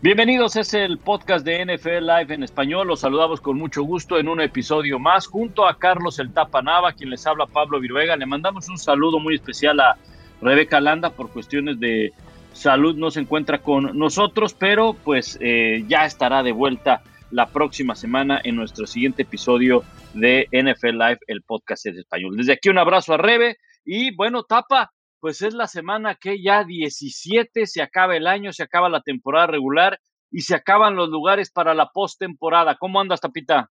Bienvenidos, es el podcast de NFL Live en español. Los saludamos con mucho gusto en un episodio más junto a Carlos El Tapa Nava, quien les habla Pablo Viruega. Le mandamos un saludo muy especial a Rebeca Landa por cuestiones de salud no se encuentra con nosotros, pero pues eh, ya estará de vuelta la próxima semana en nuestro siguiente episodio de NFL Live, el podcast en español. Desde aquí un abrazo a Rebe y bueno, Tapa, pues es la semana que ya 17 se acaba el año, se acaba la temporada regular y se acaban los lugares para la postemporada. ¿Cómo andas, Tapita?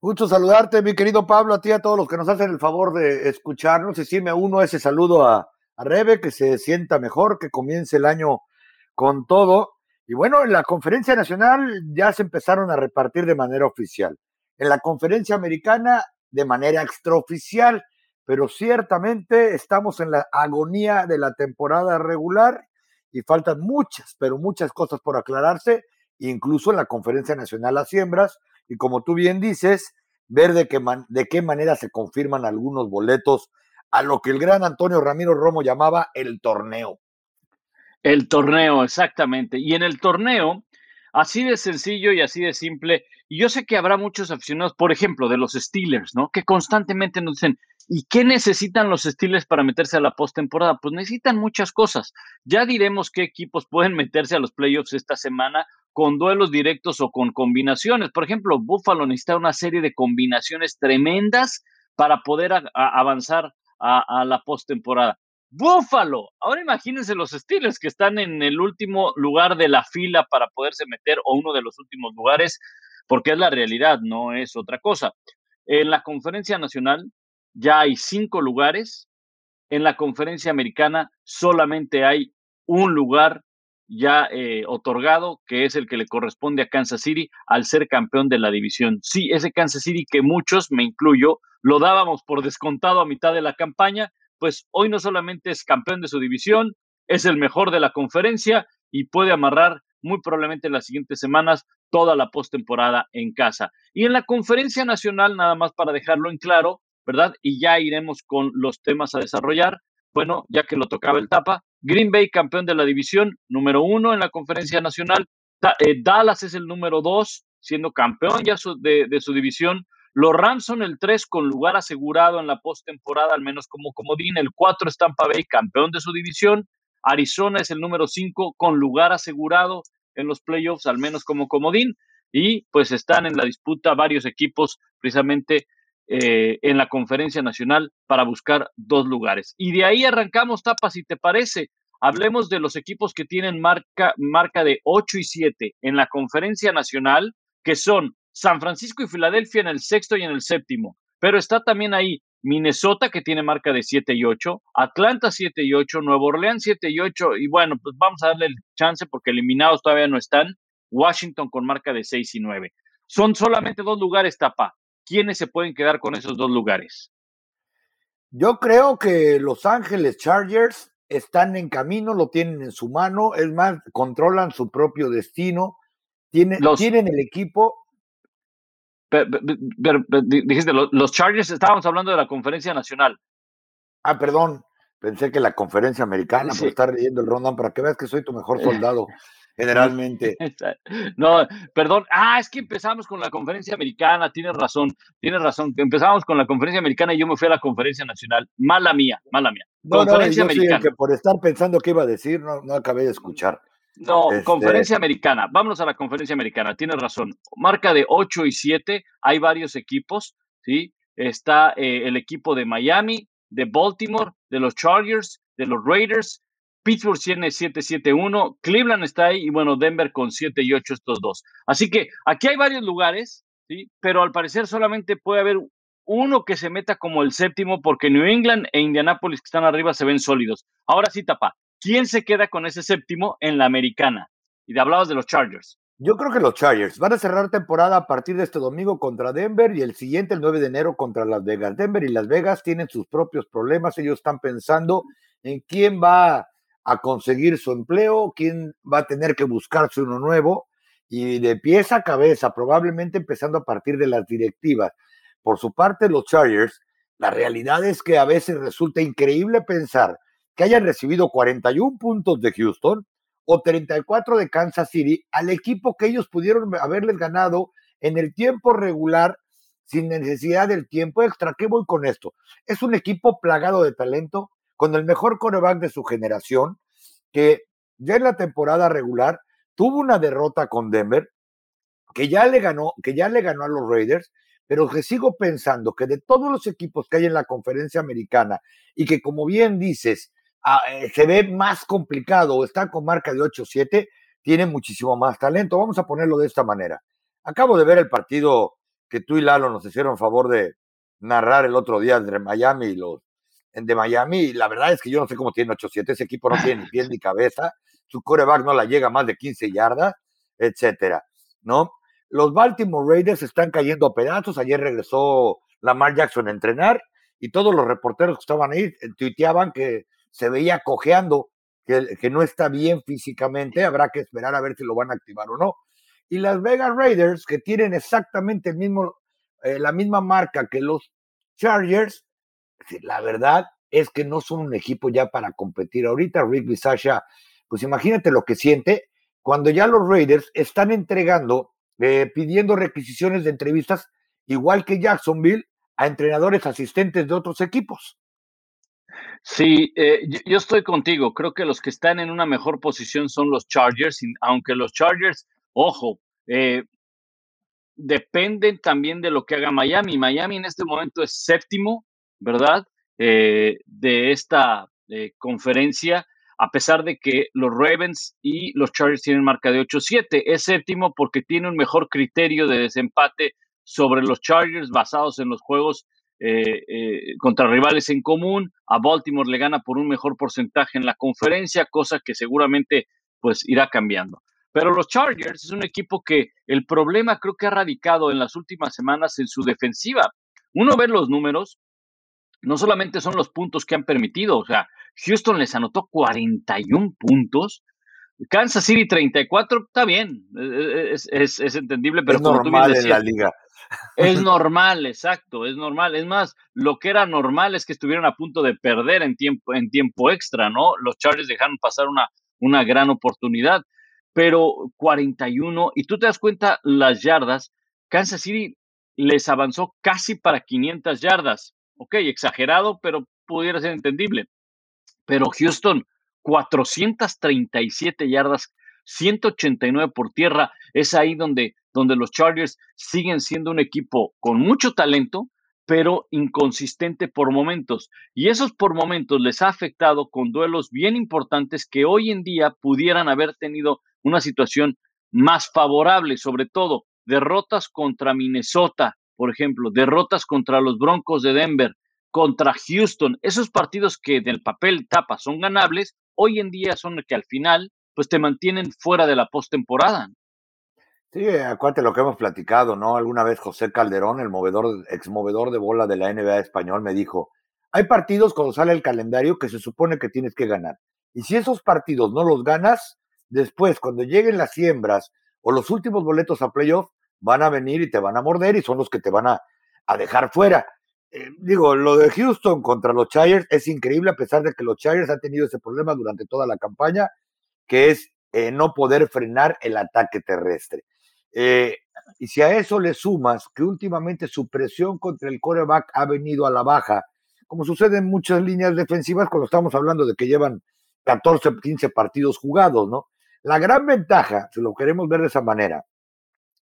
Mucho saludarte, mi querido Pablo, a ti, a todos los que nos hacen el favor de escucharnos. Y sí me uno ese saludo a, a Rebe, que se sienta mejor, que comience el año con todo. Y bueno, en la conferencia nacional ya se empezaron a repartir de manera oficial. En la conferencia americana de manera extraoficial pero ciertamente estamos en la agonía de la temporada regular y faltan muchas, pero muchas cosas por aclararse, incluso en la conferencia nacional a siembras, y como tú bien dices, ver de qué, de qué manera se confirman algunos boletos a lo que el gran Antonio Ramiro Romo llamaba el torneo. El torneo, exactamente. Y en el torneo, así de sencillo y así de simple, y yo sé que habrá muchos aficionados, por ejemplo, de los Steelers, ¿no? Que constantemente nos dicen, ¿Y qué necesitan los Steelers para meterse a la postemporada? Pues necesitan muchas cosas. Ya diremos qué equipos pueden meterse a los playoffs esta semana con duelos directos o con combinaciones. Por ejemplo, Buffalo necesita una serie de combinaciones tremendas para poder avanzar a, a la postemporada. Buffalo. Ahora imagínense los Steelers que están en el último lugar de la fila para poderse meter o uno de los últimos lugares, porque es la realidad, no es otra cosa. En la conferencia nacional, ya hay cinco lugares. En la conferencia americana solamente hay un lugar ya eh, otorgado, que es el que le corresponde a Kansas City al ser campeón de la división. Sí, ese Kansas City que muchos, me incluyo, lo dábamos por descontado a mitad de la campaña, pues hoy no solamente es campeón de su división, es el mejor de la conferencia y puede amarrar muy probablemente en las siguientes semanas toda la postemporada en casa. Y en la conferencia nacional, nada más para dejarlo en claro, ¿verdad? Y ya iremos con los temas a desarrollar. Bueno, ya que lo tocaba el tapa, Green Bay campeón de la división, número uno en la conferencia nacional. Eh, Dallas es el número dos, siendo campeón ya de, de, su división. Los Rams son el tres con lugar asegurado en la postemporada, al menos como comodín. El cuatro es Bay, campeón de su división. Arizona es el número cinco con lugar asegurado en los playoffs, al menos como comodín. Y pues están en la disputa varios equipos precisamente eh, en la conferencia nacional para buscar dos lugares. Y de ahí arrancamos, Tapa, si te parece. Hablemos de los equipos que tienen marca, marca de 8 y 7 en la conferencia nacional, que son San Francisco y Filadelfia en el sexto y en el séptimo. Pero está también ahí Minnesota, que tiene marca de 7 y 8, Atlanta 7 y 8, Nueva Orleans 7 y 8, y bueno, pues vamos a darle el chance porque eliminados todavía no están, Washington con marca de 6 y 9. Son solamente dos lugares, Tapa. ¿Quiénes se pueden quedar con esos dos lugares? Yo creo que Los Ángeles Chargers están en camino, lo tienen en su mano, es más, controlan su propio destino, tienen, tienen el equipo. dijiste, los Chargers, estábamos hablando de la conferencia nacional. Ah, perdón, pensé que la conferencia americana, por estar leyendo el rondón, para que veas que soy tu mejor soldado. Generalmente. No, perdón. Ah, es que empezamos con la conferencia americana, tienes razón, tienes razón. Empezamos con la conferencia americana y yo me fui a la conferencia nacional. Mala mía, mala mía. conferencia americana. que por estar pensando qué iba a decir, no, no acabé de escuchar. No, este conferencia americana. Vámonos a la conferencia americana. Tienes razón. Marca de 8 y 7. Hay varios equipos, ¿sí? Está eh, el equipo de Miami, de Baltimore, de los Chargers, de los Raiders, Pittsburgh tiene 7-7-1, Cleveland está ahí y bueno, Denver con 7 y 8 estos dos. Así que aquí hay varios lugares, ¿sí? pero al parecer solamente puede haber uno que se meta como el séptimo porque New England e Indianapolis que están arriba se ven sólidos. Ahora sí, tapa. ¿Quién se queda con ese séptimo en la americana? Y te hablabas de los Chargers. Yo creo que los Chargers van a cerrar temporada a partir de este domingo contra Denver y el siguiente, el 9 de enero, contra Las Vegas. Denver y Las Vegas tienen sus propios problemas. Ellos están pensando en quién va a conseguir su empleo, quién va a tener que buscarse uno nuevo y de pieza a cabeza, probablemente empezando a partir de las directivas. Por su parte, los Chargers, la realidad es que a veces resulta increíble pensar que hayan recibido 41 puntos de Houston o 34 de Kansas City al equipo que ellos pudieron haberles ganado en el tiempo regular sin necesidad del tiempo extra. ¿Qué voy con esto? Es un equipo plagado de talento, con el mejor coreback de su generación, que ya en la temporada regular tuvo una derrota con Denver, que ya le ganó, que ya le ganó a los Raiders, pero que sigo pensando que de todos los equipos que hay en la conferencia americana y que como bien dices, ah, eh, se ve más complicado, está con marca de 8-7, tiene muchísimo más talento. Vamos a ponerlo de esta manera. Acabo de ver el partido que tú y Lalo nos hicieron favor de narrar el otro día entre Miami y los de Miami. Y la verdad es que yo no sé cómo tiene 8-7. Ese equipo no tiene ni pies ni cabeza. Su coreback no la llega más de 15 yardas, etcétera. ¿No? Los Baltimore Raiders están cayendo a pedazos. Ayer regresó Lamar Jackson a entrenar y todos los reporteros que estaban ahí eh, tuiteaban que se veía cojeando, que, que no está bien físicamente. Habrá que esperar a ver si lo van a activar o no y las Vegas Raiders, que tienen exactamente el mismo, eh, la misma marca que los Chargers, la verdad es que no son un equipo ya para competir ahorita. Rick Sasha, pues imagínate lo que siente cuando ya los Raiders están entregando, eh, pidiendo requisiciones de entrevistas, igual que Jacksonville, a entrenadores asistentes de otros equipos. Sí, eh, yo, estoy contigo. Creo que los que están en una mejor posición son los Chargers, aunque los Chargers Ojo, eh, dependen también de lo que haga Miami. Miami en este momento es séptimo, ¿verdad? Eh, de esta eh, conferencia, a pesar de que los Ravens y los Chargers tienen marca de 8-7. Es séptimo porque tiene un mejor criterio de desempate sobre los Chargers basados en los juegos contra rivales en común. A Baltimore le gana por un mejor porcentaje en la conferencia, cosa que seguramente pues irá cambiando. Pero los Chargers es un equipo que el problema creo que ha radicado en las últimas semanas en su defensiva. Uno ve los números, no solamente son los puntos que han permitido, o sea, Houston les anotó 41 puntos, Kansas City 34, está bien, e, e, es, es, entendible, pero es normal en la liga. Es normal, exacto, es normal. Es más, lo que era normal es que estuvieran a punto de perder en tiempo, en tiempo extra, ¿no? Los Chargers dejaron pasar una, una gran oportunidad pero 41, y tú te das cuenta las yardas, Kansas City les avanzó casi para 500 yardas. Ok, exagerado, pero pudiera ser entendible. Pero Houston, 437 yardas, 189 por tierra, es ahí donde, donde los Chargers siguen siendo un equipo con mucho talento, pero inconsistente por momentos. Y esos por momentos les ha afectado con duelos bien importantes que hoy en día pudieran haber tenido una situación más favorable, sobre todo derrotas contra Minnesota, por ejemplo, derrotas contra los Broncos de Denver, contra Houston, esos partidos que del papel tapa son ganables, hoy en día son los que al final pues te mantienen fuera de la postemporada. Sí, acuérdate lo que hemos platicado, ¿no? Alguna vez José Calderón, el movedor, exmovedor de bola de la NBA español, me dijo, hay partidos cuando sale el calendario que se supone que tienes que ganar. Y si esos partidos no los ganas, después, cuando lleguen las siembras o los últimos boletos a playoff, van a venir y te van a morder y son los que te van a, dejar fuera. Eh, digo, lo de Houston contra los Chargers es increíble a pesar de que los Chargers han tenido ese problema durante toda la campaña, que es eh, no poder frenar el ataque terrestre. Eh, y si a eso le sumas que últimamente su presión contra el coreback ha venido a la baja, como sucede en muchas líneas defensivas cuando estamos hablando de que llevan 14, 15 partidos jugados, ¿no? La gran ventaja, si lo queremos ver de esa manera,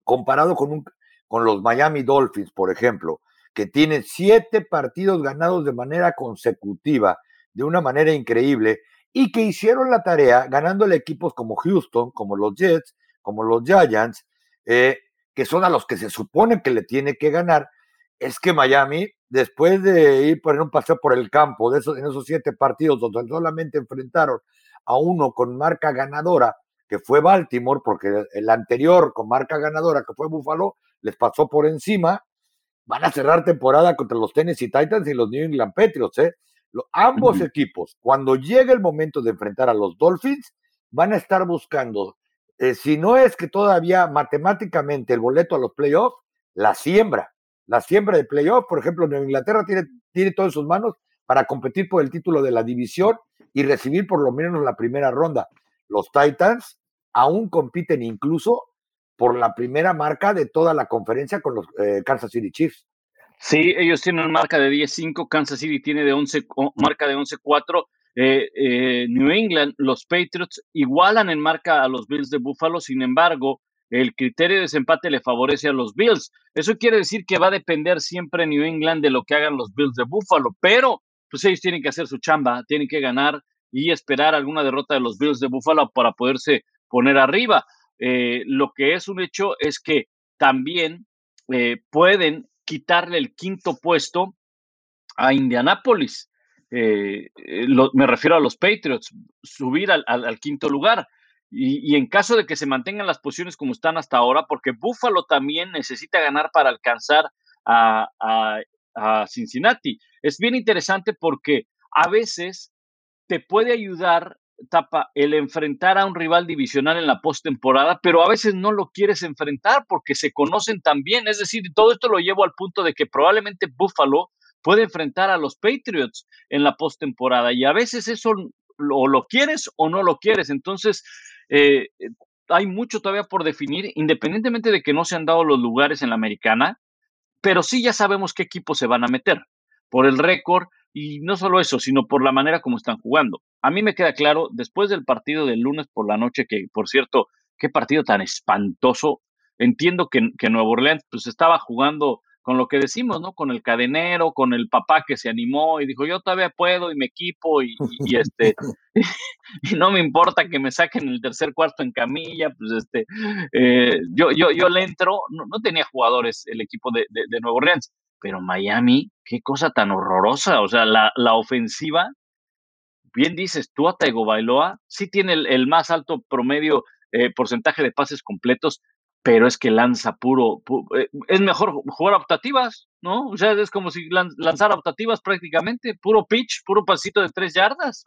comparado con, un, con los Miami Dolphins, por ejemplo, que tienen siete partidos ganados de manera consecutiva, de una manera increíble, y que hicieron la tarea ganándole equipos como Houston, como los Jets, como los Giants, eh, que son a los que se supone que le tiene que ganar, es que Miami, después de ir por un paseo por el campo de esos, en esos siete partidos donde solamente enfrentaron a uno con marca ganadora, que fue Baltimore, porque el anterior con marca ganadora, que fue Buffalo, les pasó por encima, van a cerrar temporada contra los Tennessee Titans y los New England Patriots. ¿eh? ambos equipos, cuando llegue el momento de enfrentar a los Dolphins, van a estar buscando eh, si no es que todavía matemáticamente el boleto a los playoffs, la siembra, la siembra de playoffs, por ejemplo, Nueva Inglaterra tiene, tiene todo en sus manos para competir por el título de la división y recibir por lo menos la primera ronda. Los Titans, aún compiten incluso por la primera marca de toda la conferencia con los eh, Kansas City Chiefs. Sí, ellos tienen marca de 10-5, Kansas City tiene de 11, marca de 11-4. Eh, eh, New England, los Patriots igualan en marca a los Bills de Buffalo, sin embargo, el criterio de desempate le favorece a los Bills. Eso quiere decir que va a depender siempre New England de lo que hagan los Bills de Buffalo, pero pues ellos tienen que hacer su chamba, tienen que ganar y esperar alguna derrota de los Bills de Buffalo para poderse poner arriba. Eh, lo que es un hecho es que también eh, pueden quitarle el quinto puesto a Indianápolis. Eh, me refiero a los Patriots, subir al, quinto lugar. Y, en caso de que se mantengan las posiciones como están hasta ahora, porque Buffalo también necesita ganar para alcanzar a, a Cincinnati. Es bien interesante porque a veces te puede ayudar Tapa el enfrentar a un rival divisional en la postemporada, pero a veces no lo quieres enfrentar porque se conocen también. Es decir, todo esto lo llevo al punto de que probablemente Buffalo puede enfrentar a los Patriots en la postemporada y a veces eso o lo quieres o no lo quieres. Entonces, eh, hay mucho todavía por definir, independientemente de que no se han dado los lugares en la americana, pero sí ya sabemos qué equipos se van a meter por el récord y no solo eso, sino por la manera como están jugando. A mí me queda claro, después del partido del lunes por la noche, que por cierto, qué partido tan espantoso. Entiendo que, que Nueva Orleans pues estaba jugando con lo que decimos, ¿no? Con el cadenero, con el papá que se animó y dijo, yo todavía puedo y me equipo y, este, y no me importa que me saquen el tercer cuarto en camilla, pues este, eh, yo, yo, yo le entro, no, tenía jugadores el equipo de, de, de Nueva Orleans, pero Miami, qué cosa tan horrorosa. O sea, la, ofensiva, bien dices, tú a Bailoa sí tiene el, más alto promedio, eh, porcentaje de pases completos, pero es que lanza puro, eh, es mejor jugar optativas, ¿no? O sea, es como si lanzara optativas prácticamente, puro pitch, puro pasito de tres yardas.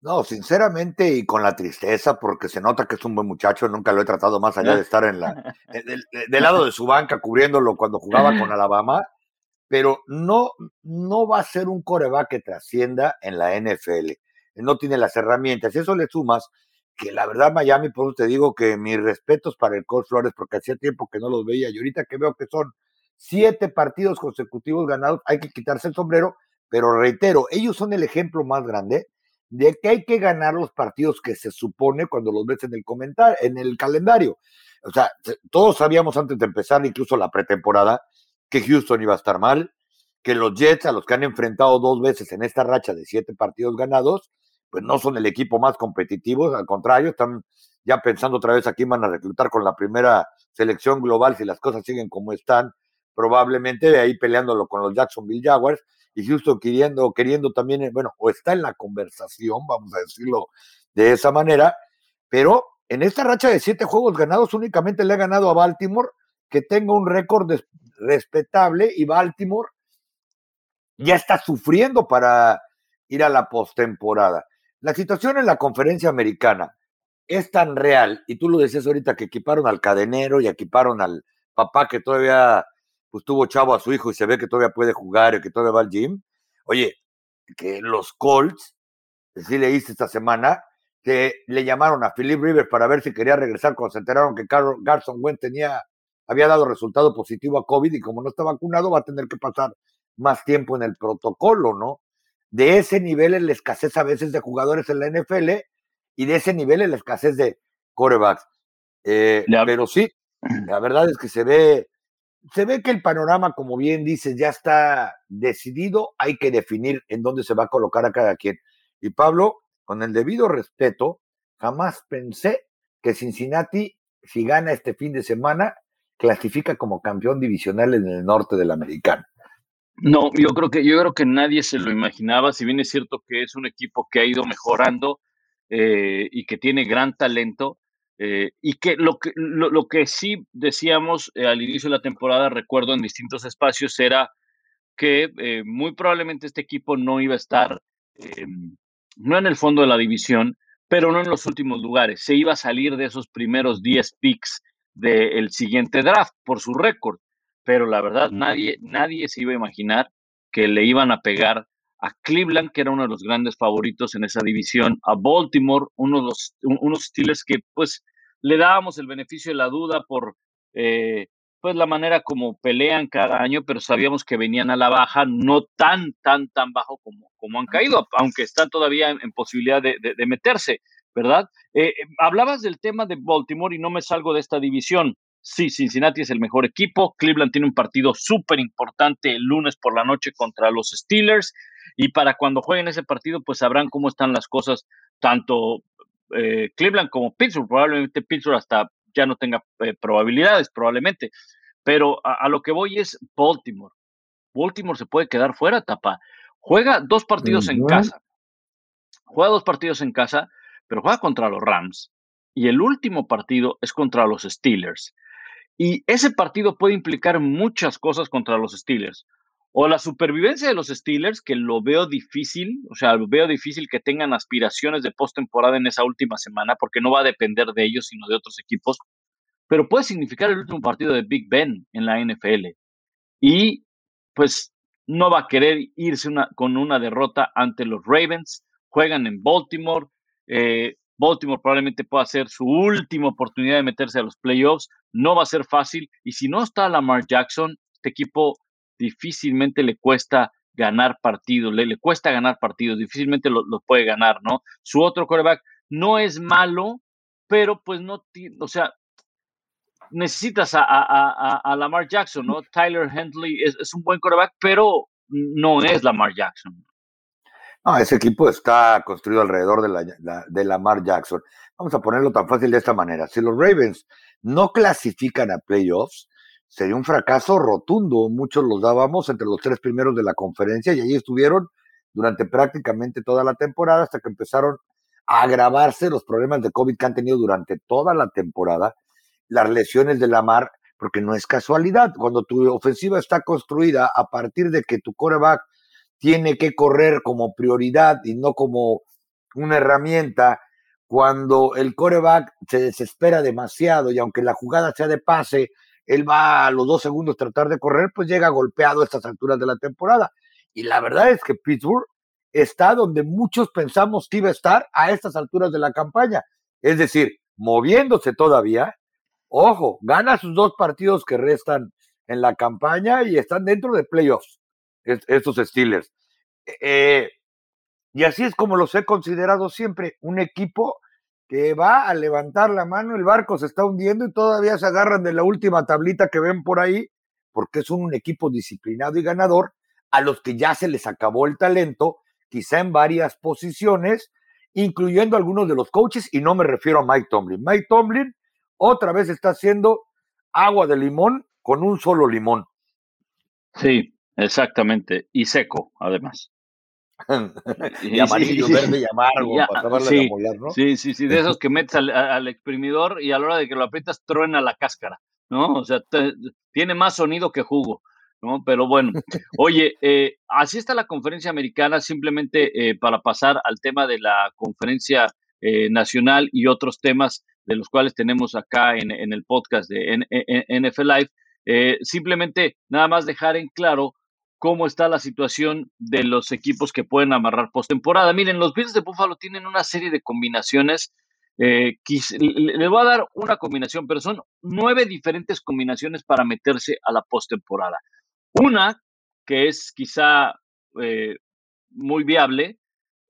No, sinceramente y con la tristeza, porque se nota que es un buen muchacho, nunca lo he tratado más allá de estar en la, del, lado de su banca cubriéndolo cuando jugaba con Alabama, pero no, no va a ser un coreback que trascienda en la NFL. No tiene las herramientas. Y eso le sumas que la verdad Miami, por eso te digo que mis respetos para el coach Flores, porque hacía tiempo que no los veía y ahorita que veo que son siete partidos consecutivos ganados, hay que quitarse el sombrero, pero reitero, ellos son el ejemplo más grande de que hay que ganar los partidos que se supone cuando los ves en el comentario, en el calendario. O sea, todos sabíamos antes de empezar incluso la pretemporada que Houston iba a estar mal, que los Jets, a los que han enfrentado dos veces en esta racha de siete partidos ganados, pues no son el equipo más competitivo, al contrario, están ya pensando otra vez a quién van a reclutar con la primera selección global si las cosas siguen como están, probablemente de ahí peleándolo con los Jacksonville Jaguars y Houston queriendo, queriendo también, eh, bueno, o está en la conversación, vamos a decirlo de esa manera, pero en esta racha de siete juegos ganados únicamente le ha ganado a Baltimore, que tenga un récord respetable y Baltimore ya está sufriendo para ir a la postemporada. La situación en la conferencia americana es tan real, y tú lo decías ahorita que equiparon al cadenero y equiparon al papá que todavía pues tuvo chavo a su hijo y se ve que todavía puede jugar y que todavía va al gym. Oye, que los Colts, sí leíste esta semana, que le llamaron a Philip Rivers para ver si quería regresar cuando se enteraron que Garson Wentz tenía, había dado resultado positivo a COVID y como no está vacunado va a tener que pasar más tiempo en el protocolo, ¿no? De ese nivel es la escasez a veces de jugadores en la NFL y de ese nivel es la escasez de corebacks. Eh, pero sí, la verdad es que se ve se ve que el panorama, como bien dices, ya está decidido, hay que definir en dónde se va a colocar a cada quien. Y Pablo, con el debido respeto, jamás pensé que Cincinnati, si gana este fin de semana, clasifica como campeón divisional en el norte del americano. No, yo creo que yo creo que nadie se lo imaginaba, si bien es cierto que es un equipo que ha ido mejorando eh, y que tiene gran talento, eh, y que lo, que lo, que sí decíamos eh, al inicio de la temporada, recuerdo en distintos espacios, era que eh, muy probablemente este equipo no iba a estar, no en el fondo de la división, pero no en los últimos lugares. Se iba a salir de esos primeros 10 picks del siguiente draft por su récord. Pero la verdad, nadie, nadie se iba a imaginar que le iban a pegar a Cleveland, que era uno de los grandes favoritos en esa división, a Baltimore, uno de los, unos Steelers que pues le dábamos el beneficio de la duda por eh, pues la manera como pelean cada año, pero sabíamos que venían a la baja, no tan, tan, tan bajo como, como han caído, aunque están todavía en, posibilidad de, meterse, ¿verdad? Eh, hablabas del tema de Baltimore y no me salgo de esta división. Sí, Cincinnati es el mejor equipo. Cleveland tiene un partido súper importante el lunes por la noche contra los Steelers. Y para cuando jueguen ese partido, pues sabrán cómo están las cosas, tanto eh, Cleveland como Pittsburgh. Probablemente Pittsburgh hasta ya no tenga eh, probabilidades, probablemente. Pero a, lo que voy es Baltimore. Baltimore se puede quedar fuera, tapa. Juega dos partidos en casa. Juega dos partidos en casa, pero juega contra los Rams. Y el último partido es contra los Steelers. Y ese partido puede implicar muchas cosas contra los Steelers. O la supervivencia de los Steelers, que lo veo difícil, o sea, lo veo difícil que tengan aspiraciones de postemporada en esa última semana, porque no va a depender de ellos, sino de otros equipos. Pero puede significar el último partido de Big Ben en la NFL. Y pues no va a querer irse con una derrota ante los Ravens. Juegan en Baltimore. Eh, Baltimore probablemente pueda ser su última oportunidad de meterse a los playoffs. No va a ser fácil. Y si no está Lamar Jackson, este equipo difícilmente le cuesta ganar partidos, le, le cuesta ganar partidos, difícilmente lo, puede ganar, ¿no? Su otro quarterback no es malo, pero pues no, o sea, necesitas a, a, Lamar Jackson, ¿no? Tyler Hentley es, un buen quarterback, pero no es Lamar Jackson. Ese equipo está construido alrededor de, la, de Lamar Jackson. Vamos a ponerlo tan fácil de esta manera. Si los Ravens no clasifican a playoffs, sería un fracaso rotundo. Muchos los dábamos entre los tres primeros de la conferencia y ahí estuvieron durante prácticamente toda la temporada hasta que empezaron a agravarse los problemas de COVID que han tenido durante toda la temporada, las lesiones de la mar, porque no es casualidad. Cuando tu ofensiva está construida a partir de que tu coreback tiene que correr como prioridad y no como una herramienta, cuando el coreback se desespera demasiado y aunque la jugada sea de pase, él va a los dos segundos tratar de correr, pues llega golpeado a estas alturas de la temporada. Y la verdad es que Pittsburgh está donde muchos pensamos que iba a estar a estas alturas de la campaña. Es decir, moviéndose todavía. Ojo, gana sus dos partidos que restan en la campaña y están dentro de playoffs, estos Steelers. Eh, y así es como los he considerado siempre, un equipo que va a levantar la mano, el barco se está hundiendo y todavía se agarran de la última tablita que ven por ahí, porque es un equipo disciplinado y ganador, a los que ya se les acabó el talento, quizá en varias posiciones, incluyendo algunos de los coaches, y no me refiero a Mike Tomlin. Mike Tomlin otra vez está haciendo agua de limón con un solo limón. Sí, exactamente, y seco, además. y amarillo, verde y amargo para sí, ¿no? Sí, sí, sí, de esos que metes al, exprimidor y a la hora de que lo aprietas truena la cáscara, ¿no? O sea, tiene más sonido que jugo, ¿no? Pero bueno, oye, eh, así está la conferencia americana, simplemente eh, para pasar al tema de la conferencia eh, nacional y otros temas de los cuales tenemos acá en, en el podcast de NFL Live, simplemente nada más dejar en claro cómo está la situación de los equipos que pueden amarrar postemporada. Miren, los Bills de Buffalo tienen una serie de combinaciones. Eh, les voy a dar una combinación, pero son nueve diferentes combinaciones para meterse a la postemporada. Una, que es quizá eh, muy viable,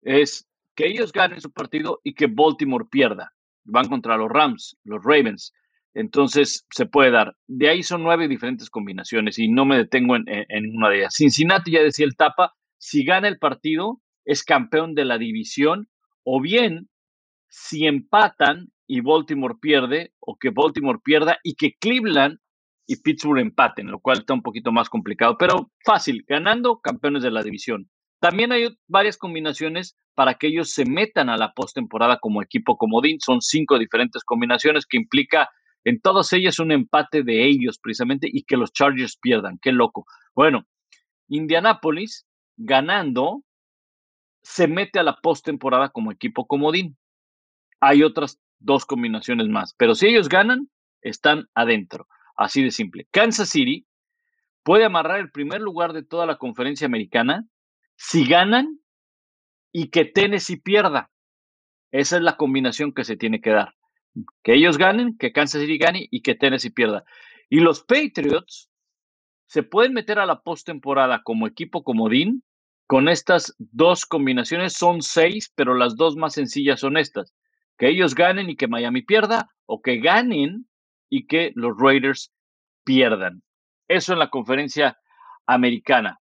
es que ellos ganen su partido y que Baltimore pierda. Van contra los Rams, los Ravens. Entonces se puede dar. De ahí son nueve diferentes combinaciones y no me detengo en, una de ellas. Cincinnati, ya decía el Tapa, si gana el partido, es campeón de la división, o bien si empatan y Baltimore pierde, o que Baltimore pierda y que Cleveland y Pittsburgh empaten, lo cual está un poquito más complicado, pero fácil, ganando campeones de la división. También hay varias combinaciones para que ellos se metan a la postemporada como equipo comodín. Son cinco diferentes combinaciones que implica en todas ellas un empate de ellos precisamente y que los Chargers pierdan. Qué loco. Bueno, Indianapolis ganando se mete a la postemporada como equipo comodín. Hay otras dos combinaciones más, pero si ellos ganan, están adentro. Así de simple. Kansas City puede amarrar el primer lugar de toda la conferencia americana si ganan y que Tennessee pierda. Esa es la combinación que se tiene que dar. Que ellos ganen, que Kansas City gane y que Tennessee pierda. Y los Patriots se pueden meter a la postemporada como equipo comodín con estas dos combinaciones. Son seis, pero las dos más sencillas son estas. Que ellos ganen y que Miami pierda, o que ganen y que los Raiders pierdan. Eso en la conferencia americana.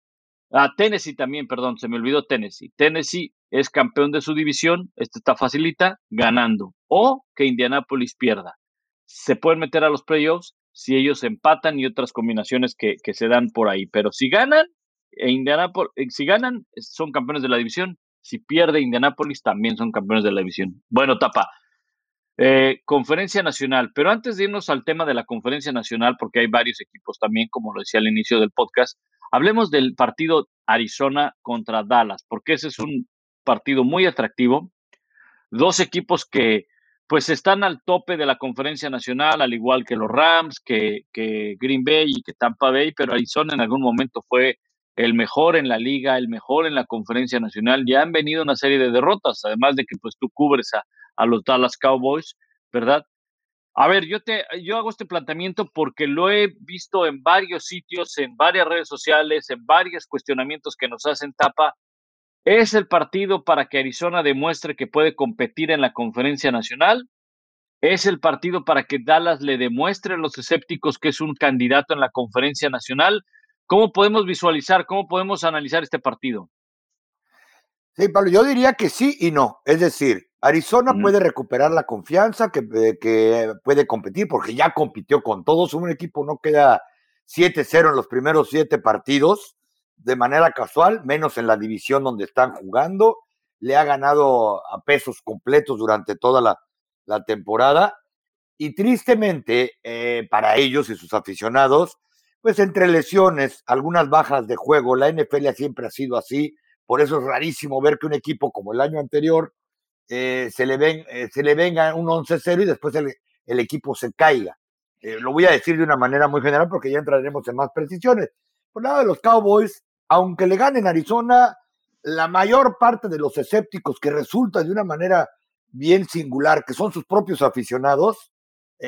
Ah, Tennessee también, perdón, se me olvidó Tennessee. Tennessee es campeón de su división, esto está facilita, ganando. O que Indianapolis pierda. Se pueden meter a los playoffs si ellos empatan y otras combinaciones que, se dan por ahí. Pero si ganan, e Indianapolis, eh, si ganan, son campeones de la división. Si pierde Indianapolis, también son campeones de la división. Bueno, tapa. Eh, conferencia Nacional, pero antes de irnos al tema de la Conferencia Nacional, porque hay varios equipos también, como lo decía al inicio del podcast, hablemos del partido Arizona contra Dallas, porque ese es un partido muy atractivo. Dos equipos que pues están al tope de la conferencia nacional, al igual que los Rams, que, que, Green Bay y que Tampa Bay, pero Arizona en algún momento fue el mejor en la liga, el mejor en la conferencia nacional. Ya han venido una serie de derrotas, además de que pues tú cubres a, a los Dallas Cowboys, ¿verdad? A ver, yo te yo hago este planteamiento porque lo he visto en varios sitios, en varias redes sociales, en varios cuestionamientos que nos hacen tapa. ¿Es el partido para que Arizona demuestre que puede competir en la conferencia nacional? ¿Es el partido para que Dallas le demuestre a los escépticos que es un candidato en la conferencia nacional? ¿Cómo podemos visualizar, cómo podemos analizar este partido? Sí, Pablo, yo diría que sí y no. Es decir, Arizona puede recuperar la confianza, que, eh, que, puede competir, porque ya compitió con todos. Un equipo no queda 7-0 en los primeros siete partidos de manera casual, menos en la división donde están jugando. Le ha ganado a pesos completos durante toda la, la temporada. Y tristemente, eh, para ellos y sus aficionados, pues entre lesiones, algunas bajas de juego, la NFL siempre ha sido así por eso es rarísimo ver que un equipo como el año anterior eh, se, le eh, se le venga un 11-0 y después el, equipo se caiga. Eh, lo voy a decir de una manera muy general porque ya entraremos en más precisiones. Por lado de los Cowboys, aunque le ganen Arizona, la mayor parte de los escépticos que resulta de una manera bien singular, que son sus propios aficionados,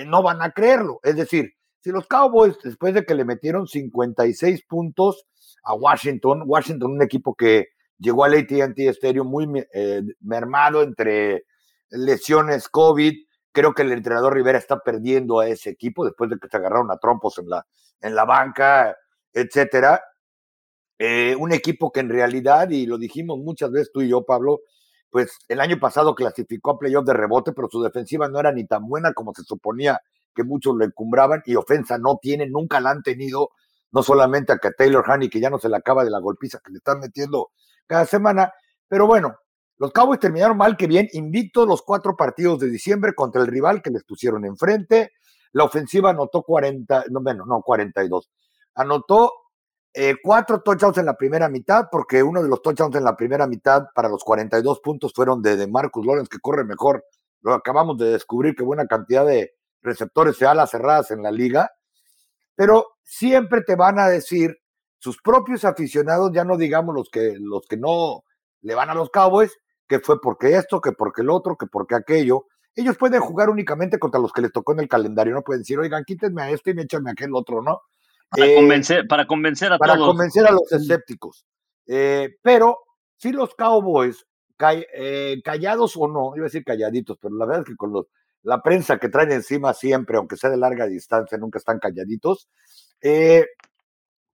no van a creerlo. Es decir, si los Cowboys, después de que le metieron 56 puntos a Washington, Washington, un equipo que llegó al ATT Stadium muy eh, mermado entre lesiones COVID. Creo que el entrenador Rivera está perdiendo a ese equipo después de que se agarraron a trompos en la, en la banca, etcétera. Eh, un equipo que en realidad, y lo dijimos muchas veces tú y yo, Pablo, pues el año pasado clasificó a playoff de rebote, pero su defensiva no era ni tan buena como se suponía que muchos lo encumbraban y ofensa no tiene, nunca la han tenido, no solamente a que Taylor Honey, que ya no se le acaba de la golpiza que le están metiendo cada semana. Pero bueno, los Cowboys terminaron mal que bien, invictos los cuatro partidos de diciembre contra el rival que les pusieron enfrente. La ofensiva anotó 40, no, bueno, no, 42. Anotó eh, cuatro touchdowns en la primera mitad, porque uno de los touchdowns en la primera mitad para los 42 puntos fueron de, de Marcus Lawrence, que corre mejor. Lo acabamos de descubrir que buena cantidad de receptores de alas cerradas en la liga. Pero siempre te van a decir sus propios aficionados, ya no digamos los que, los que no le van a los Cowboys, que fue porque esto, que porque el otro, que porque aquello. Ellos pueden jugar únicamente contra los que les tocó en el calendario, no pueden decir, oigan, quítenme a este y me échenme a aquel otro, ¿no? Para, eh, convencer, para convencer a para convencer a los escépticos. Eh, pero si los Cowboys, eh, callados o no, iba a decir calladitos, pero la verdad es que con los, la prensa que traen encima siempre, aunque sea de larga distancia, nunca están calladitos,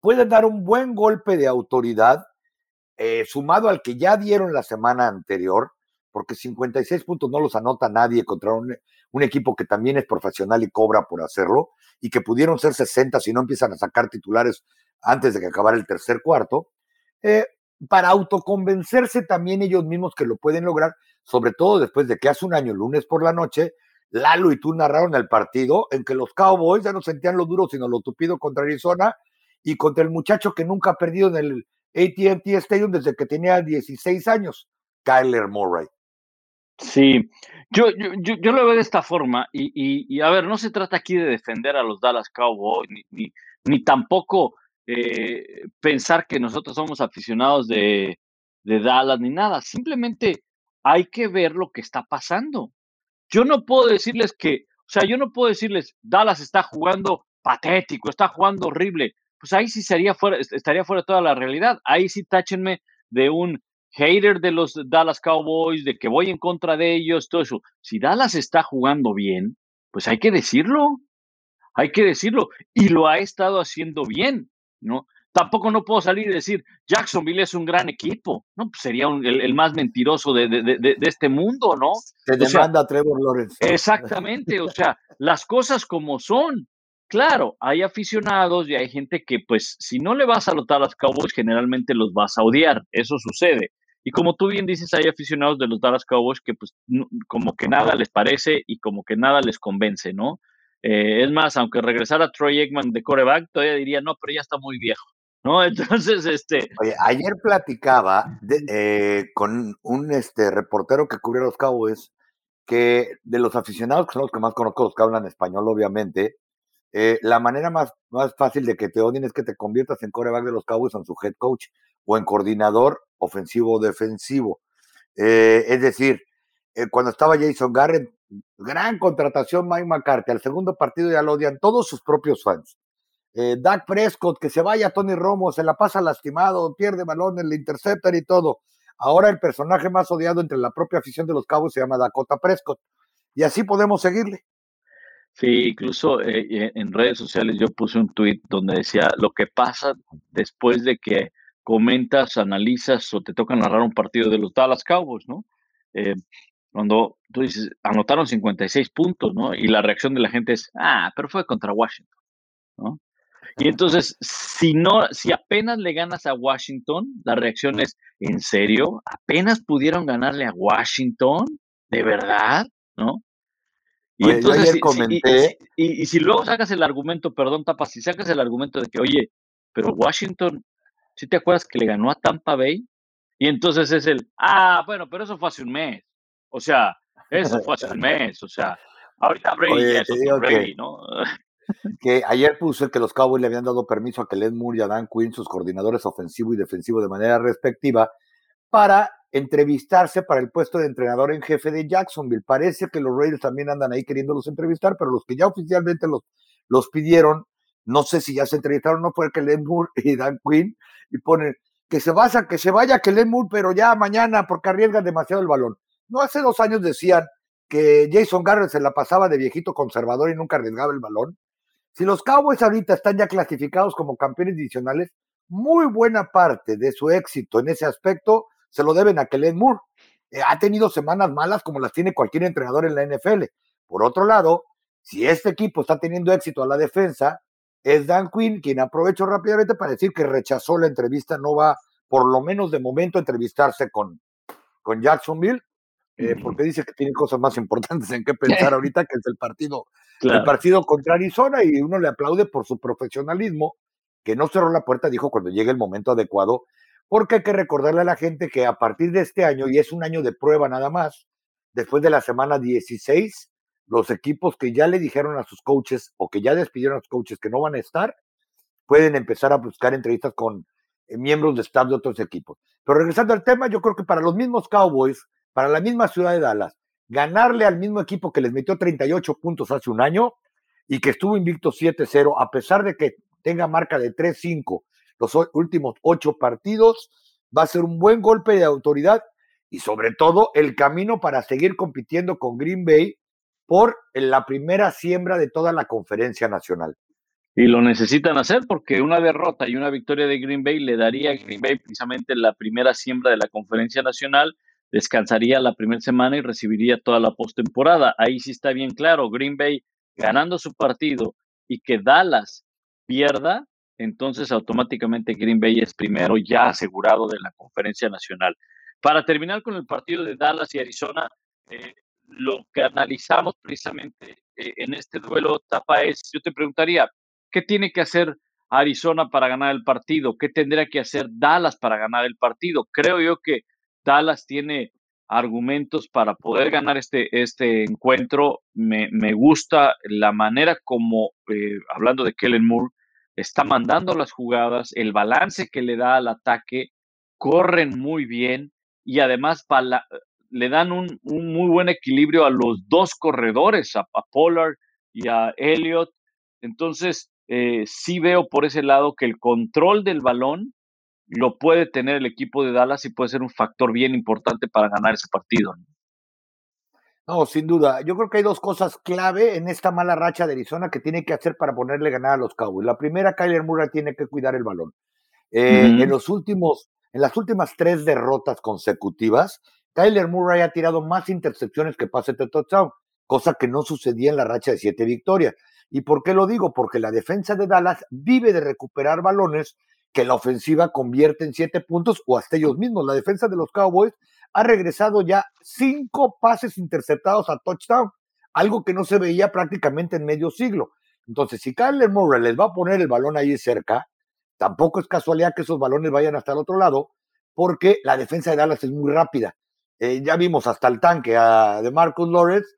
pueden dar un buen golpe de autoridad, sumado al que ya dieron la semana anterior, porque 56 puntos no los anota nadie contra un, equipo que también es profesional y cobra por hacerlo, y que pudieron ser 60 si no empiezan a sacar titulares antes de que acabara el tercer cuarto, eh, para autoconvencerse también ellos mismos que lo pueden lograr, sobre todo después de que hace un año, lunes por la noche, Lalo y tú narraron el partido en que los Cowboys ya no sentían lo duro, sino lo tupido contra Arizona, y contra el muchacho que nunca ha perdido en el ATT Stadium desde que tenía 16 años, Kyler Murray. Sí, yo, yo, yo, lo veo de esta forma y, a ver, no se trata aquí de defender a los Dallas Cowboys ni, ni, tampoco eh, pensar que nosotros somos aficionados de, de Dallas ni nada. Simplemente hay que ver lo que está pasando. Yo no puedo decirles que, o sea, yo no puedo decirles, Dallas está jugando patético, está jugando horrible. Pues ahí sí sería fuera, estaría fuera toda la realidad. Ahí sí táchenme de un hater de los Dallas Cowboys, de que voy en contra de ellos, todo eso. Si Dallas está jugando bien, pues hay que decirlo. Hay que decirlo. Y lo ha estado haciendo bien, ¿no? Tampoco no puedo salir y decir, Jacksonville es un gran equipo, ¿no? Pues sería el, más mentiroso de, este mundo, ¿no? Se demanda Trevor Lawrence. Exactamente, o sea, las cosas como son. Claro, hay aficionados y hay gente que, pues, si no le vas a lotar a los Cowboys, generalmente los vas a odiar. Eso sucede. Y como tú bien dices, hay aficionados de los Dallas Cowboys que, pues, como que nada les parece y como que nada les convence, ¿no? Eh, es más, aunque regresara Troy Eggman de coreback, todavía diría, no, pero ya está muy viejo. ¿no? Entonces, este... Oye, ayer platicaba eh, con un este, reportero que cubrió los Cowboys, que de los aficionados, que son los que más conozco, los que hablan español, obviamente, eh, la manera más, más fácil de que te odien es que te conviertas en coreback de los Cowboys en su head coach o en coordinador ofensivo o defensivo. Eh, es decir, cuando estaba Jason Garrett, gran contratación Mike McCarthy, al segundo partido ya lo odian todos sus propios fans. Eh, Dak Prescott, que se vaya Tony Romo, se la pasa lastimado, pierde balón, el interceptor y todo. Ahora el personaje más odiado entre la propia afición de los Cabos se llama Dakota Prescott. Y así podemos seguirle. Sí, incluso eh, en redes sociales yo puse un tweet donde decía lo que pasa después de que comentas, analizas o te toca narrar un partido de los Dallas Cowboys, ¿no? Eh, cuando tú dices, anotaron 56 puntos, ¿no? Y la reacción de la gente es, ah, pero fue contra Washington, ¿no? Y entonces, si no, si apenas le ganas a Washington, la reacción es, ¿en serio? ¿Apenas pudieron ganarle a Washington? ¿De verdad? ¿No? Y entonces, comenté... y, si luego sacas el argumento, perdón, Tapa, si sacas el argumento de que, oye, pero Washington, ¿sí te acuerdas que le ganó a Tampa Bay? Y entonces es el, ah, bueno, pero eso fue hace un mes. O sea, eso fue hace un mes. O sea, ahorita Brady es Brady, ¿no? que ayer puse que los Cowboys le habían dado permiso a que Len Moore y a Dan Quinn, sus coordinadores ofensivo y defensivo de manera respectiva, para entrevistarse para el puesto de entrenador en jefe de Jacksonville. Parece que los Raiders también andan ahí queriéndolos entrevistar, pero los que ya oficialmente los, los pidieron, no sé si ya se entrevistaron o no, fue que Len Moore y Dan Quinn, y ponen que se, basa, que se vaya que Len Moore, pero ya mañana porque arriesgan demasiado el balón. No hace dos años decían que Jason Garrett se la pasaba de viejito conservador y nunca arriesgaba el balón. Si los Cowboys ahorita están ya clasificados como campeones divisionales, muy buena parte de su éxito en ese aspecto se lo deben a Kellen Moore. Eh, ha tenido semanas malas como las tiene cualquier entrenador en la NFL. Por otro lado, si este equipo está teniendo éxito a la defensa, es Dan Quinn quien aprovecho rápidamente para decir que rechazó la entrevista, no va, por lo menos de momento, a entrevistarse con, con Jacksonville, eh, porque dice que tiene cosas más importantes en qué pensar ahorita, que es el partido el partido contra Arizona y uno le aplaude por su profesionalismo, que no cerró la puerta, dijo cuando llegue el momento adecuado, porque hay que recordarle a la gente que a partir de este año, y es un año de prueba nada más, después de la semana 16, los equipos que ya le dijeron a sus coaches o que ya despidieron a sus coaches que no van a estar, pueden empezar a buscar entrevistas con eh, miembros de staff de otros equipos. Pero regresando al tema, yo creo que para los mismos Cowboys, para la misma ciudad de Dallas, ganarle al mismo equipo que les metió 38 puntos hace un año y que estuvo invicto 7-0, a pesar de que tenga marca de 3-5 los últimos ocho partidos, va a ser un buen golpe de autoridad y sobre todo el camino para seguir compitiendo con Green Bay por la primera siembra de toda la conferencia nacional. Y lo necesitan hacer porque una derrota y una victoria de Green Bay le daría a Green Bay precisamente la primera siembra de la conferencia nacional descansaría la primera semana y recibiría toda la postemporada. Ahí sí está bien claro, Green Bay ganando su partido y que Dallas pierda, entonces automáticamente Green Bay es primero ya asegurado de la conferencia nacional. Para terminar con el partido de Dallas y Arizona, eh, lo que analizamos precisamente eh, en este duelo tapa es, yo te preguntaría, ¿qué tiene que hacer Arizona para ganar el partido? ¿Qué tendría que hacer Dallas para ganar el partido? Creo yo que Dallas tiene argumentos para poder ganar este, este encuentro. Me, gusta la manera como, eh, hablando de Kellen Moore, está mandando las jugadas, el balance que le da al ataque, corren muy bien y además le dan un, muy buen equilibrio a los dos corredores, a, Pollard y a Elliott. Entonces, eh, sí veo por ese lado que el control del balón lo puede tener el equipo de Dallas y puede ser un factor bien importante para ganar ese partido. Sin duda. Yo creo que hay dos cosas clave en esta mala racha de Arizona que tiene que hacer para ponerle ganar a los Cowboys. La primera, Kyler Murray tiene que cuidar el balón. Eh, en los últimos, en las últimas tres derrotas consecutivas, Kyler Murray ha tirado más intercepciones que pases de touchdown, cosa que no sucedía en la racha de siete victorias. ¿Y por qué lo digo? Porque la defensa de Dallas vive de recuperar balones que la ofensiva convierte en siete puntos o hasta ellos mismos. La defensa de los Cowboys ha regresado ya cinco pases interceptados a touchdown, algo que no se veía prácticamente en medio siglo. Entonces, si Kyler Murray les va a poner el balón ahí cerca, tampoco es casualidad que esos balones vayan hasta el otro lado, porque la defensa de Dallas es muy rápida. Eh, ya vimos hasta el tanque de Marcus Lawrence,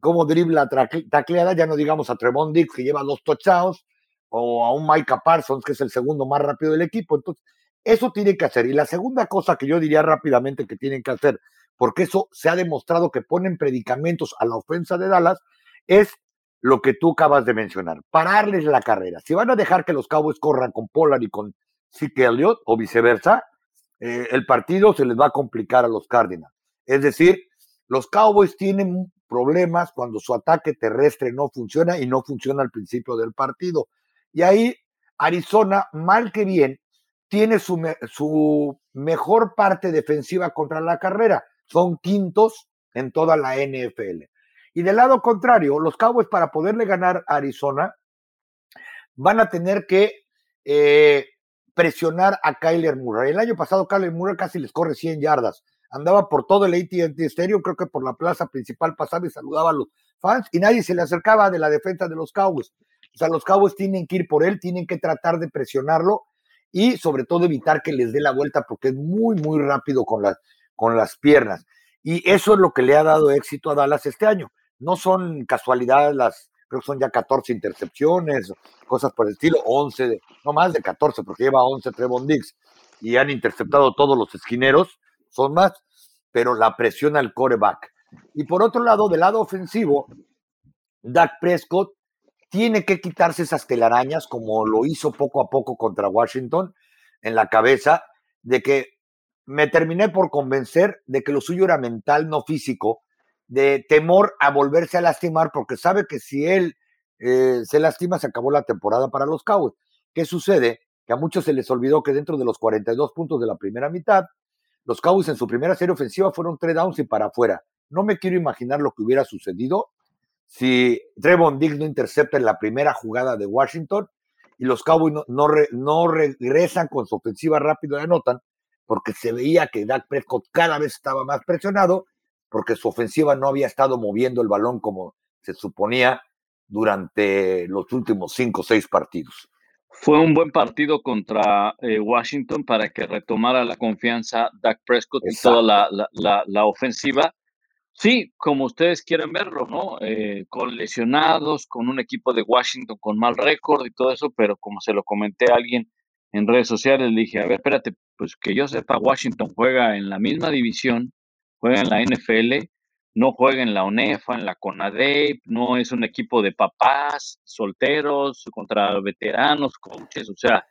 cómo dribla tacleada, ya no digamos a Trevon Dix, que lleva dos touchdowns, o a un Micah Parsons, que es el segundo más rápido del equipo. Entonces, eso tiene que hacer. Y la segunda cosa que yo diría rápidamente que tienen que hacer, porque eso se ha demostrado que ponen predicamentos a la ofensa de Dallas, es lo que tú acabas de mencionar, pararles la carrera. Si van a dejar que los Cowboys corran con Pollard y con Zeke Elliott o viceversa, eh, el partido se les va a complicar a los Cardinals. Es decir, los Cowboys tienen problemas cuando su ataque terrestre no funciona y no funciona al principio del partido. Y ahí Arizona, mal que bien, tiene su, su mejor parte defensiva contra la carrera. Son quintos en toda la NFL. Y del lado contrario, los Cowboys para poderle ganar a Arizona van a tener que eh, presionar a Kyler Murray. El año pasado Kyler Murray casi les corre 100 yardas. Andaba por todo el AT&T Stadium, creo que por la plaza principal pasaba y saludaba a los fans y nadie se le acercaba de la defensa de los Cowboys. O sea, los Cowboys tienen que ir por él, tienen que tratar de presionarlo y sobre todo evitar que les dé la vuelta porque es muy, muy rápido con las, con las piernas. Y eso es lo que le ha dado éxito a Dallas este año. No son casualidades las, creo que son ya 14 intercepciones, cosas por el estilo, 11, no más de 14, porque lleva 11 Trevon Diggs y han interceptado todos los esquineros, son más, pero la presión al coreback. Y por otro lado, del lado ofensivo, Dak Prescott tiene que quitarse esas telarañas, como lo hizo poco a poco contra Washington, en la cabeza, de que me terminé por convencer de que lo suyo era mental, no físico, de temor a volverse a lastimar, porque sabe que si él eh, se lastima, se acabó la temporada para los Cowboys. ¿Qué sucede? Que a muchos se les olvidó que dentro de los 42 puntos de la primera mitad, los Cowboys en su primera serie ofensiva fueron tres downs y para afuera. No me quiero imaginar lo que hubiera sucedido si Trevon Diggs no intercepta en la primera jugada de Washington y los Cowboys no, no, regresan con su ofensiva rápido y anotan, porque se veía que Dak Prescott cada vez estaba más presionado, porque su ofensiva no había estado moviendo el balón como se suponía durante los últimos cinco o seis partidos. Fue un buen partido contra eh, Washington para que retomara la confianza Dak Prescott y toda la, la, la ofensiva Sí, como ustedes quieren verlo, ¿no? Eh, con lesionados, con un equipo de Washington con mal récord y todo eso, pero como se lo comenté a alguien en redes sociales, le dije, a ver, espérate, pues que yo sepa, Washington juega en la misma división, juega en la NFL, no juega en la UNEFA, en la CONADEP, no es un equipo de papás, solteros, contra veteranos, coaches, o sea,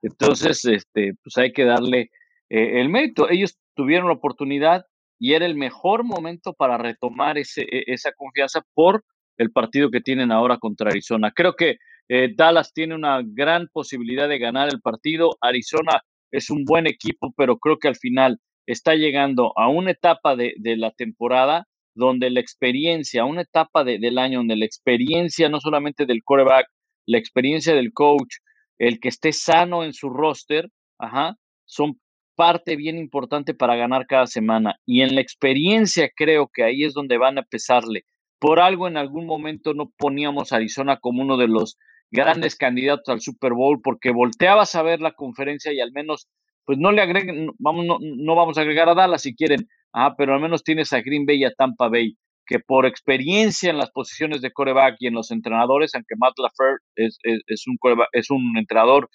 entonces, este, pues hay que darle eh, el mérito. Ellos tuvieron la oportunidad, y era el mejor momento para retomar ese, e, esa confianza por el partido que tienen ahora contra Arizona. Creo que eh, Dallas tiene una gran posibilidad de ganar el partido. Arizona es un buen equipo, pero creo que al final está llegando a una etapa de, la temporada donde la experiencia, una etapa del año donde la experiencia no solamente del quarterback, la experiencia del coach, el que esté sano en su roster, ajá, son parte bien importante para ganar cada semana. Y en la experiencia creo que ahí es donde van a pesarle. Por algo en algún momento no poníamos a Arizona como uno de los grandes candidatos al Super Bowl porque volteabas a ver la conferencia y al menos, pues no le agreguen, vamos, no, vamos a agregar a Dallas si quieren, ah, pero al menos tienes a Green Bay y a Tampa Bay, que por experiencia en las posiciones de coreback y en los entrenadores, aunque Matt LaFleur es, es, un, es un entrenador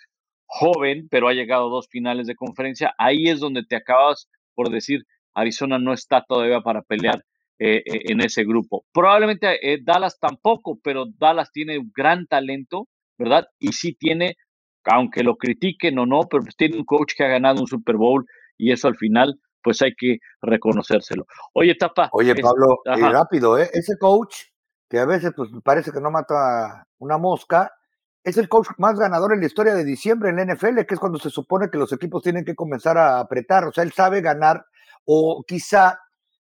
joven, pero ha llegado a dos finales de conferencia. Ahí es donde te acabas por decir, Arizona no está todavía para pelear eh, eh, en ese grupo. Probablemente eh, Dallas tampoco, pero Dallas tiene gran talento, ¿verdad? Y sí tiene, aunque lo critiquen o no, pero pues tiene un coach que ha ganado un Super Bowl y eso al final, pues hay que reconocérselo. Oye, Tapa. Oye, Pablo, rápido, ¿eh? Ese coach que a veces pues parece que no mata una mosca, es el coach más ganador en la historia de diciembre en la NFL, que es cuando se supone que los equipos tienen que comenzar a apretar. O sea, él sabe ganar, o quizá,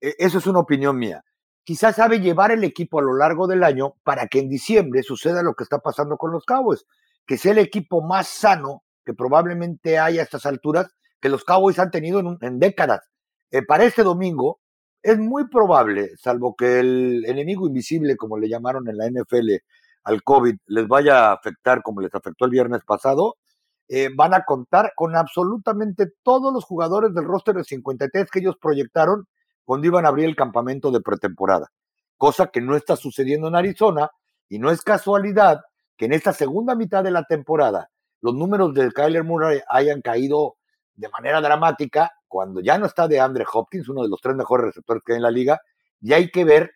e, eso es una opinión mía, quizá sabe llevar el equipo a lo largo del año para que en diciembre suceda lo que está pasando con los Cowboys, que sea el equipo más sano que probablemente haya a estas alturas que los Cowboys han tenido en, décadas. Eh, para este domingo, es muy probable, salvo que el enemigo invisible, como le llamaron en la NFL, al COVID les vaya a afectar como les afectó el viernes pasado, eh, van a contar con absolutamente todos los jugadores del roster de 53 que ellos proyectaron cuando iban a abrir el campamento de pretemporada, cosa que no está sucediendo en Arizona y no es casualidad que en esta segunda mitad de la temporada los números de Kyler Murray hayan caído de manera dramática cuando ya no está de Andre Hopkins, uno de los tres mejores receptores que hay en la liga, y hay que ver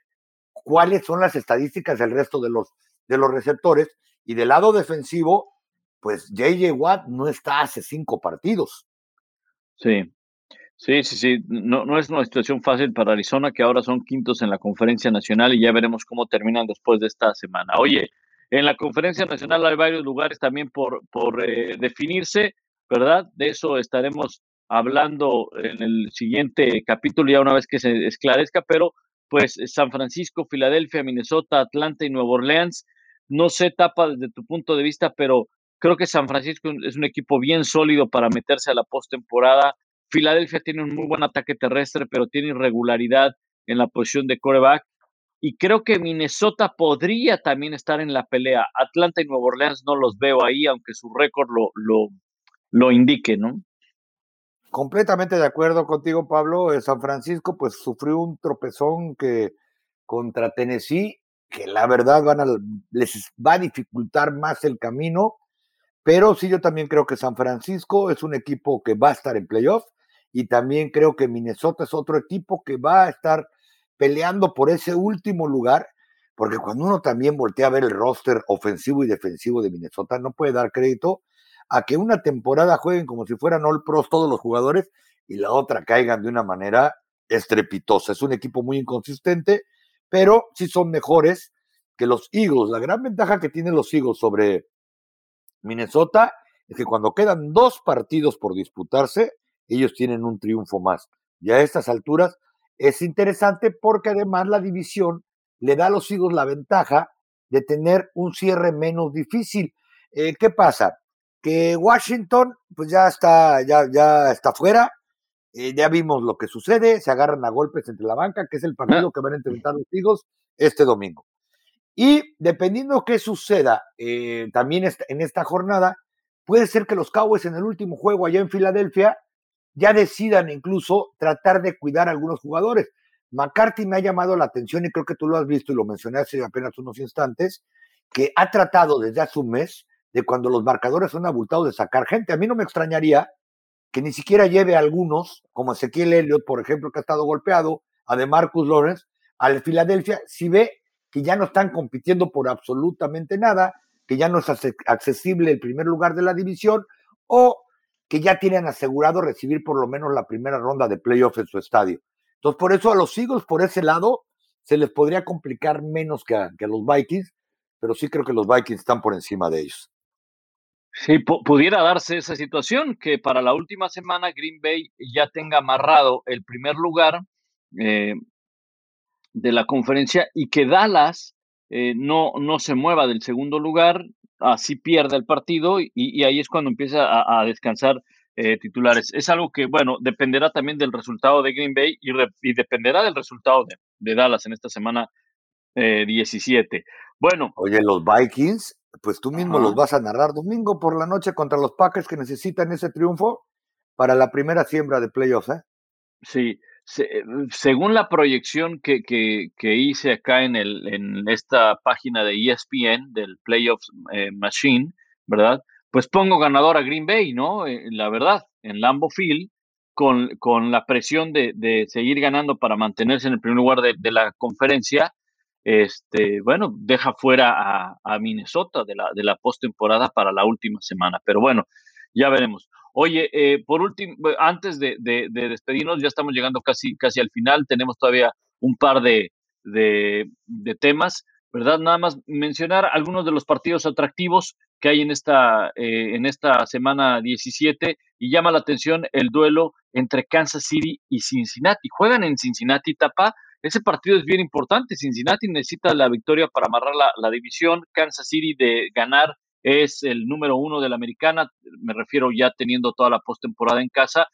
cuáles son las estadísticas del resto de los de los receptores. Y del lado defensivo, pues JJ Watt no está hace cinco partidos. Sí, sí, sí, sí. No, no es una situación fácil para Arizona, que ahora son quintos en la conferencia nacional y ya veremos cómo terminan después de esta semana. Oye, en la conferencia nacional hay varios lugares también por, por eh, definirse, ¿verdad? De eso estaremos hablando en el siguiente capítulo, ya una vez que se esclarezca, pero pues San Francisco, Filadelfia, Minnesota, Atlanta y Nueva Orleans no sé, Tapa, desde tu punto de vista, pero creo que San Francisco es un equipo bien sólido para meterse a la postemporada. Filadelfia tiene un muy buen ataque terrestre, pero tiene irregularidad en la posición de coreback. Y creo que Minnesota podría también estar en la pelea. Atlanta y Nueva Orleans no los veo ahí, aunque su récord lo, lo, lo indique, ¿no? Completamente de acuerdo contigo, Pablo. Eh, San Francisco, pues sufrió un tropezón que contra Tennessee que la verdad van a, les va a dificultar más el camino, pero sí yo también creo que San Francisco es un equipo que va a estar en playoff y también creo que Minnesota es otro equipo que va a estar peleando por ese último lugar, porque cuando uno también voltea a ver el roster ofensivo y defensivo de Minnesota, no puede dar crédito a que una temporada jueguen como si fueran All Pros todos los jugadores y la otra caigan de una manera estrepitosa. Es un equipo muy inconsistente pero sí son mejores que los Eagles. La gran ventaja que tienen los Eagles sobre Minnesota es que cuando quedan dos partidos por disputarse, ellos tienen un triunfo más. Y a estas alturas es interesante porque además la división le da a los Eagles la ventaja de tener un cierre menos difícil. Eh, ¿Qué pasa? Que Washington pues ya está, ya, ya está fuera, eh, ya vimos lo que sucede, se agarran a golpes entre la banca, que es el ah. partido que van a enfrentar los Eagles este domingo. Y dependiendo qué suceda eh, también en esta jornada, puede ser que los Cowboys en el último juego allá en Filadelfia ya decidan incluso tratar de cuidar a algunos jugadores. McCarthy me ha llamado la atención y creo que tú lo has visto y lo mencioné hace apenas unos instantes, que ha tratado desde hace un mes de cuando los marcadores son abultados de sacar gente. A mí no me extrañaría que ni siquiera lleve a algunos, como Ezequiel Elliott, por ejemplo, que ha estado golpeado, a de Marcus Lawrence, al Filadelfia, si ve que ya no están compitiendo por absolutamente nada, que ya no es accesible el primer lugar de la división, o que ya tienen asegurado recibir por lo menos la primera ronda de playoff en su estadio. Entonces, por eso a los Eagles, por ese lado, se les podría complicar menos que a, que a los Vikings, pero sí creo que los Vikings están por encima de ellos. Sí, pudiera darse esa situación, que para la última semana Green Bay ya tenga amarrado el primer lugar eh, de la conferencia y que Dallas eh, no, no se mueva del segundo lugar, así pierde el partido y, ahí es cuando empieza a, descansar eh, titulares. Es algo que, bueno, dependerá también del resultado de Green Bay y, dependerá del resultado de, Dallas en esta semana 17. Bueno. Oye, los Vikings pues tú mismo los vas a narrar domingo por la noche contra los Packers que necesitan ese triunfo para la primera siembra de playoffs, ¿eh? Sí, según la proyección que, que, hice acá en, el, en esta página de ESPN del Playoffs eh, Machine, ¿verdad? pues pongo ganador a Green Bay, ¿no? Eh, la verdad, en Lambo Field, con, con la presión de, de, seguir ganando para mantenerse en el primer lugar de, de la conferencia, este, bueno, deja fuera a, Minnesota de la, de postemporada para la última semana. Pero bueno, ya veremos. Oye, eh, por último, antes de, de, de, despedirnos, ya estamos llegando casi, al final, tenemos todavía un par de, temas, ¿verdad? Nada más mencionar algunos de los partidos atractivos que hay esta, eh, en esta semana 17 y llama la atención el duelo entre Kansas City y Cincinnati. Juegan en Cincinnati, Tapa. Ese partido es bien importante. Cincinnati necesita la victoria para amarrar la, división. Kansas City de ganar es el número uno de la americana. Me refiero ya teniendo toda la postemporada en casa.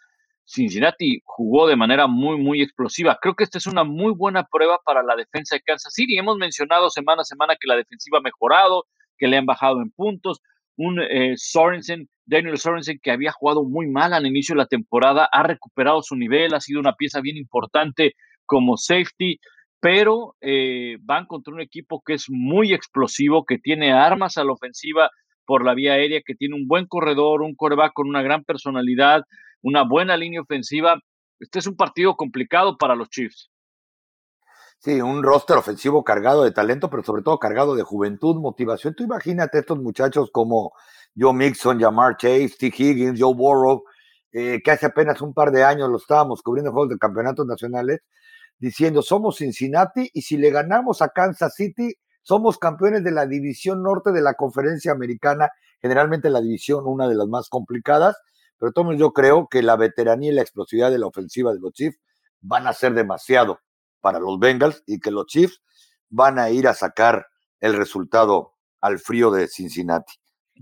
Cincinnati jugó de manera muy, muy explosiva. Creo que esta es una muy buena prueba para la defensa de Kansas City. Hemos mencionado semana a semana que la defensiva ha mejorado, que le han bajado en puntos. Un eh, Sorensen, Daniel Sorensen, que había jugado muy mal al inicio de la temporada, ha recuperado su nivel, ha sido una pieza bien importante como safety, pero eh, van contra un equipo que es muy explosivo, que tiene armas a la ofensiva por la vía aérea, que tiene un buen corredor, un coreback con una gran personalidad, una buena línea ofensiva. Este es un partido complicado para los Chiefs. Sí, un roster ofensivo cargado de talento, pero sobre todo cargado de juventud, motivación. Tú imagínate estos muchachos como Joe Mixon, Jamar Chase, Steve Higgins, Joe Burrow, eh, que hace apenas un par de años lo estábamos cubriendo en juegos de campeonatos nacionales, diciendo somos Cincinnati y si le ganamos a Kansas City, somos campeones de la división norte de la conferencia americana, generalmente la división una de las más complicadas, pero todos yo creo que la veteranía y la explosividad de la ofensiva de los Chiefs van a ser demasiado para los Bengals y que los Chiefs van a ir a sacar el resultado al frío de Cincinnati.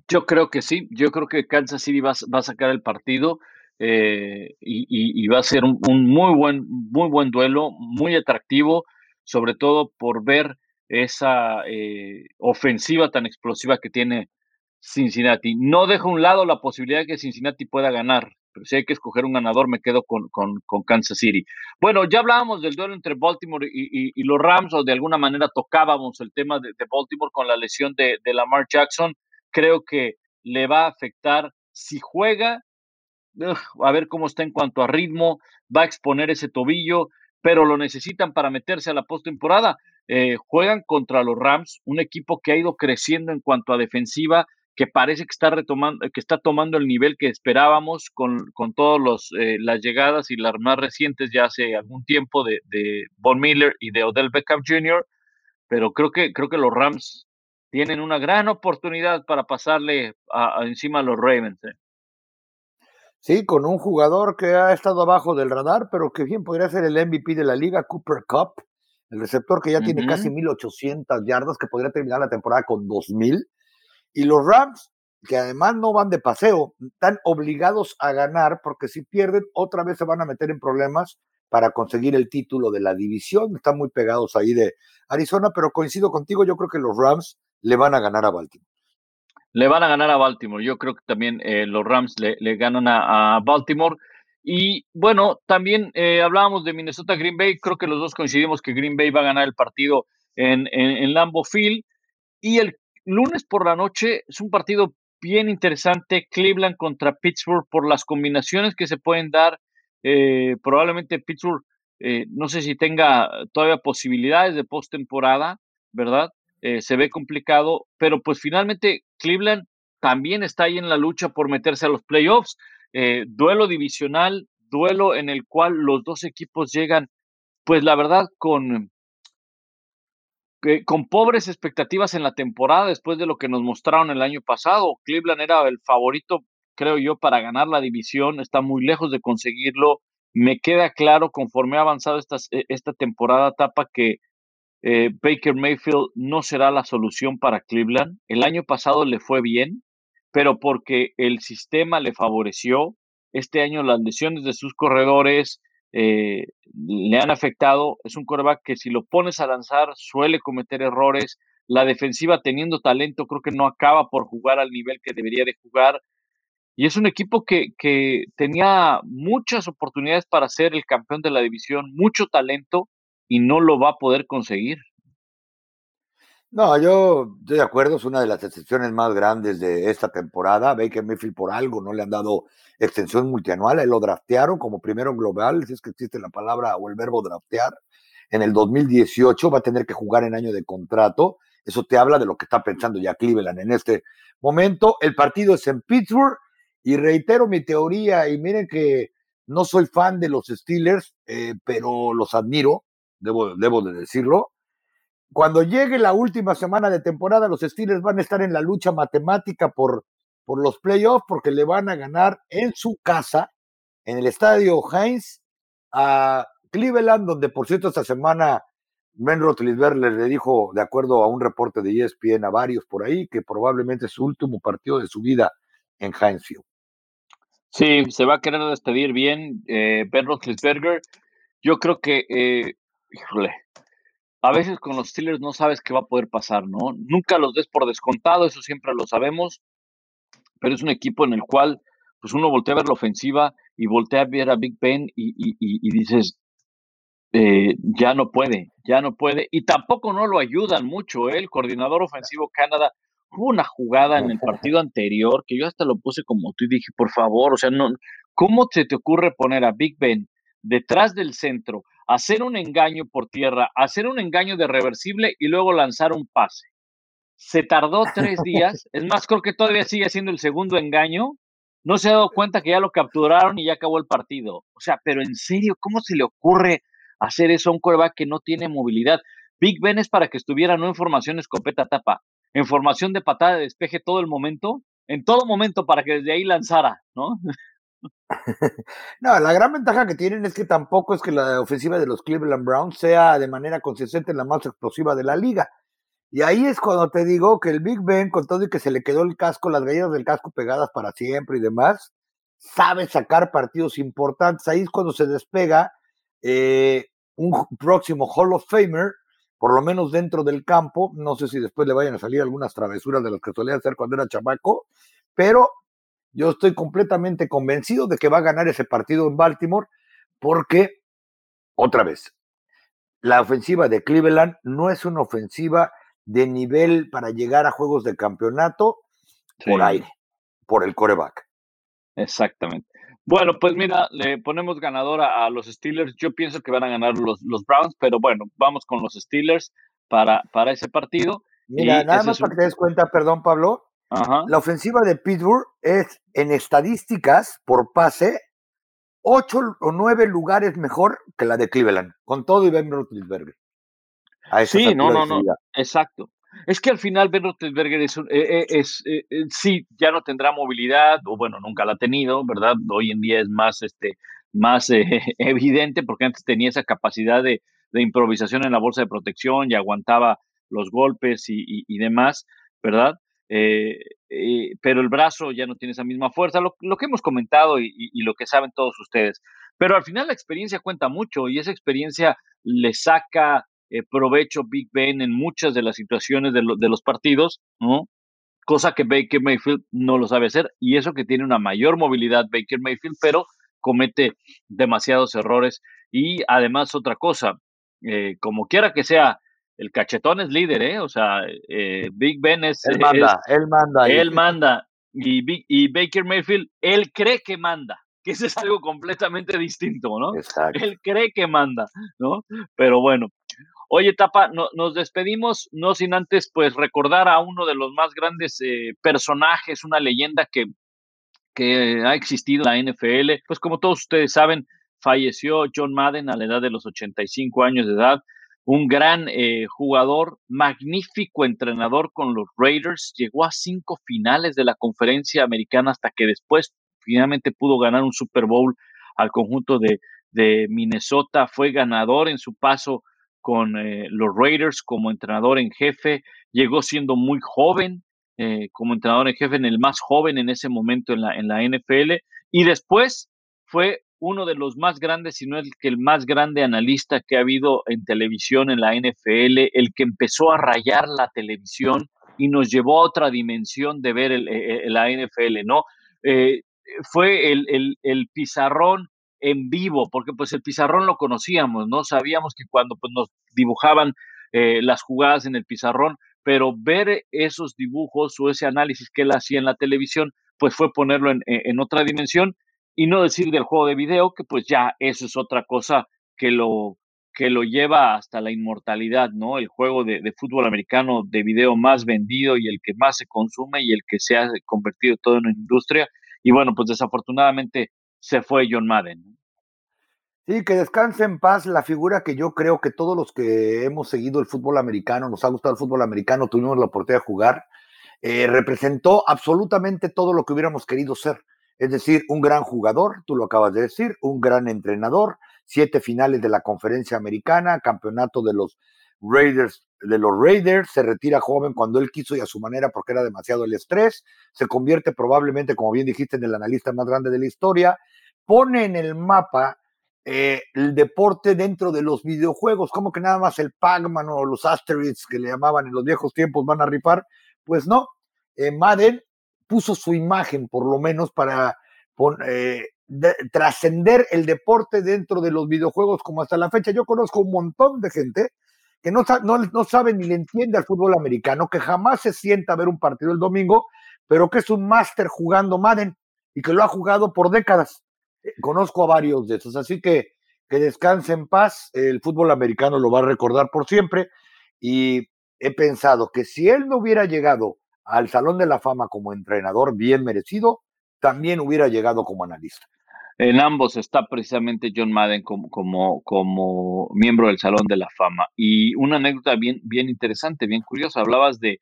Yo creo que sí, yo creo que Kansas City va, va a sacar el partido eh, y, y, va a ser un, muy, buen, muy buen duelo, muy atractivo, sobre todo por ver esa eh, ofensiva tan explosiva que tiene Cincinnati. No dejo a un lado la posibilidad de que Cincinnati pueda ganar, pero si hay que escoger un ganador, me quedo con, con, con Kansas City. Bueno, ya hablábamos del duelo entre Baltimore y, y, y, los Rams, o de alguna manera tocábamos el tema de, de Baltimore con la lesión de, de, Lamar Jackson. Creo que le va a afectar si juega, a ver cómo está en cuanto a ritmo, va a exponer ese tobillo, pero lo necesitan para meterse a la postemporada. Eh, juegan contra los Rams, un equipo que ha ido creciendo en cuanto a defensiva, que parece que está retomando, que está tomando el nivel que esperábamos con, con todas eh, las llegadas y las más recientes ya hace algún tiempo de, de Von Miller y de Odell Beckham Jr., pero creo que, creo que los Rams tienen una gran oportunidad para pasarle encima a los Ravens. Eh. Sí, con un jugador que ha estado abajo del radar, pero que bien podría ser el MVP de la liga, Cooper Cup, el receptor que ya uh -huh. tiene casi 1800 yardas, que podría terminar la temporada con 2000 y los Rams, que además no van de paseo, están obligados a ganar porque si pierden, otra vez se van a meter en problemas para conseguir el título de la división. Están muy pegados ahí de Arizona, pero coincido contigo, yo creo que los Rams le van a ganar a Baltimore. Le van a ganar a Baltimore. Yo creo que también eh, los Rams le, ganan a, Baltimore. Y bueno, también eh, hablábamos de Minnesota Green Bay. Creo que los dos coincidimos que Green Bay va a ganar el partido en, en, en Lambeau Field. Y el lunes por la noche es un partido bien interesante, Cleveland contra Pittsburgh, por las combinaciones que se pueden dar. Eh, probablemente Pittsburgh, eh, no sé si tenga todavía posibilidades de postemporada, ¿verdad? Eh, se ve complicado, pero pues finalmente Cleveland también está ahí en la lucha por meterse a los playoffs. Eh, duelo divisional, duelo en el cual los dos equipos llegan, pues la verdad, con que con pobres expectativas en la temporada después de lo que nos mostraron el año pasado. Cleveland era el favorito, creo yo, para ganar la división, está muy lejos de conseguirlo. Me queda claro conforme ha avanzado esta, e, esta temporada, Tapa, que eh, Baker Mayfield no será la solución para Cleveland. El año pasado le fue bien, pero porque el sistema le favoreció. Este año las lesiones de sus corredores, eh, le han afectado. Es un coreback que si lo pones a lanzar suele cometer errores. La defensiva teniendo talento creo que no acaba por jugar al nivel que debería de jugar. Y es un equipo que, que tenía muchas oportunidades para ser el campeón de la división, mucho talento y no lo va a poder conseguir. No, yo estoy de acuerdo, es una de las excepciones más grandes de esta temporada. Baker Mayfield por algo no le han dado extensión multianual, él lo draftearon como primero global, si es que existe la palabra o el verbo draftear. En el 2018 va a tener que jugar en año de contrato. Eso te habla de lo que está pensando ya Cleveland en este momento. El partido es en Pittsburgh y reitero mi teoría y miren que no soy fan de los Steelers, eh, pero los admiro, debo, de decirlo cuando llegue la última semana de temporada, los Steelers van a estar en la lucha matemática por, por los playoffs porque le van a ganar en su casa, en el estadio Heinz, a Cleveland, donde por cierto esta semana Ben Roethlisberger le dijo, de acuerdo a un reporte de ESPN a varios por ahí, que probablemente es su último partido de su vida en Heinz Field. Sí, se va a querer despedir bien eh, Ben Roethlisberger. Yo creo que, eh, híjole, a veces con los Steelers no sabes qué va a poder pasar, ¿no? Nunca los des por descontado, eso siempre lo sabemos, pero es un equipo en el cual pues uno voltea a ver la ofensiva y voltea a ver a Big Ben y, dices, eh, ya no puede, ya no puede. Y tampoco no lo ayudan mucho, ¿eh? el coordinador ofensivo Canadá. Hubo una jugada en el partido anterior que yo hasta lo puse como tú y dije, por favor, o sea, no, ¿cómo se te ocurre poner a Big Ben detrás del centro, hacer un engaño por tierra, hacer un engaño de reversible y luego lanzar un pase. Se tardó tres días, es más, creo que todavía sigue siendo el segundo engaño. No se ha dado cuenta que ya lo capturaron y ya acabó el partido. O sea, pero en serio, ¿cómo se le ocurre hacer eso a un coreback que no tiene movilidad? Big Ben es para que estuviera no en formación escopeta tapa, en formación de patada de despeje todo el momento, en todo momento para que desde ahí lanzara, ¿no? no, la gran ventaja que tienen es que tampoco es que la ofensiva de los Cleveland Browns sea de manera consistente la más explosiva de la liga. Y ahí es cuando te digo que el Big Ben, con todo y que se le quedó el casco, las galletas del casco pegadas para siempre y demás, sabe sacar partidos importantes. Ahí es cuando se despega eh, un próximo Hall of Famer, por lo menos dentro del campo. No sé si después le vayan a salir algunas travesuras de las que solía hacer cuando era chamaco, pero yo estoy completamente convencido de que va a ganar ese partido en Baltimore porque, otra vez, la ofensiva de Cleveland no es una ofensiva de nivel para llegar a juegos de campeonato por aire, por el coreback. Exactamente. Bueno, pues mira, le ponemos ganadora a los Steelers. Yo pienso que van a ganar los, los Browns, pero bueno, vamos con los Steelers para, para ese partido. Mira, nada más para que te des cuenta, perdón, Pablo, la ofensiva de Pittsburgh es en estadísticas por pase ocho o nueve lugares mejor que la de Cleveland, con todo y Ben Roethlisberger. Sí, no, no, no, exacto. Es que al final Ben Roethlisberger es, eh, eh, eh, sí, ya no tendrá movilidad, o bueno, nunca la ha tenido, ¿verdad? Hoy en día es más, este, más evidente porque antes tenía esa capacidad de, improvisación en la bolsa de protección y aguantaba los golpes y demás, ¿verdad? Eh, eh, pero el brazo ya no tiene esa misma fuerza, lo, que hemos comentado y, lo que saben todos ustedes. Pero al final la experiencia cuenta mucho y esa experiencia le saca eh, provecho Big Ben en muchas de las situaciones de, de los partidos, ¿no? Cosa que Baker Mayfield no lo sabe hacer y eso que tiene una mayor movilidad Baker Mayfield, pero comete demasiados errores. Y además otra cosa, como quiera que sea, el cachetón es líder, ¿eh? O sea, eh, Big Ben es. Él manda, él manda. Él manda. Y, y Baker Mayfield, él cree que manda, que eso es algo completamente distinto, ¿no? Exacto. Él cree que manda, ¿no? Pero bueno. Oye, Tapa, nos despedimos, no sin antes, pues, recordar a uno de los más grandes eh, personajes, una leyenda que, que ha existido en la NFL. Pues, como todos ustedes saben, falleció John Madden a la edad de los 85 años de edad un gran eh, jugador, magnífico entrenador con los Raiders, llegó a cinco finales de la conferencia americana hasta que después finalmente pudo ganar un Super Bowl al conjunto de, Minnesota, fue ganador en su paso con eh, los Raiders como entrenador en jefe, llegó siendo muy joven eh, como entrenador en jefe, en el más joven en ese momento en la, en la NFL, y después fue uno de los más grandes, si no el que el más grande analista que ha habido en televisión en la NFL, el que empezó a rayar la televisión y nos llevó a otra dimensión de ver el, eh, eh, la NFL, ¿no? Eh, fue el, el, pizarrón en vivo, porque pues el pizarrón lo conocíamos, ¿no? Sabíamos que cuando pues, nos dibujaban las jugadas en el pizarrón, pero ver esos dibujos o ese análisis que él hacía en la televisión, pues fue ponerlo en, en otra dimensión y no decir del juego de video, que pues ya eso es otra cosa que lo, que lo lleva hasta la inmortalidad, ¿no? El juego de, fútbol americano de video más vendido y el que más se consume y el que se ha convertido todo en una industria. Y bueno, pues desafortunadamente se fue John Madden. Sí, que descanse en paz la figura que yo creo que todos los que hemos seguido el fútbol americano, nos ha gustado el fútbol americano, tuvimos la oportunidad de jugar, eh, representó absolutamente todo lo que hubiéramos querido ser. Es decir, un gran jugador, tú lo acabas de decir, un gran entrenador, siete finales de la conferencia americana, campeonato de los Raiders, de los Raiders, se retira joven cuando él quiso y a su manera porque era demasiado el estrés, se convierte probablemente, como bien dijiste, en el analista más grande de la historia, pone en el mapa eh, el deporte dentro de los videojuegos, como que nada más el Pac-Man o los Asteroids que le llamaban en los viejos tiempos van a rifar, pues no, eh, Madden puso su imagen por lo menos para eh, trascender el deporte dentro de los videojuegos como hasta la fecha. Yo conozco un montón de gente que no, no, sabe ni le entiende al fútbol americano, que jamás se sienta a ver un partido el domingo, pero que es un máster jugando Madden y que lo ha jugado por décadas. Eh, conozco a varios de esos, así que que descanse en paz, el fútbol americano lo va a recordar por siempre y he pensado que si él no hubiera llegado al Salón de la Fama como entrenador bien merecido, también hubiera llegado como analista. En ambos está precisamente John Madden como, como, como miembro del Salón de la Fama. Y una anécdota bien, bien interesante, bien curiosa. Hablabas de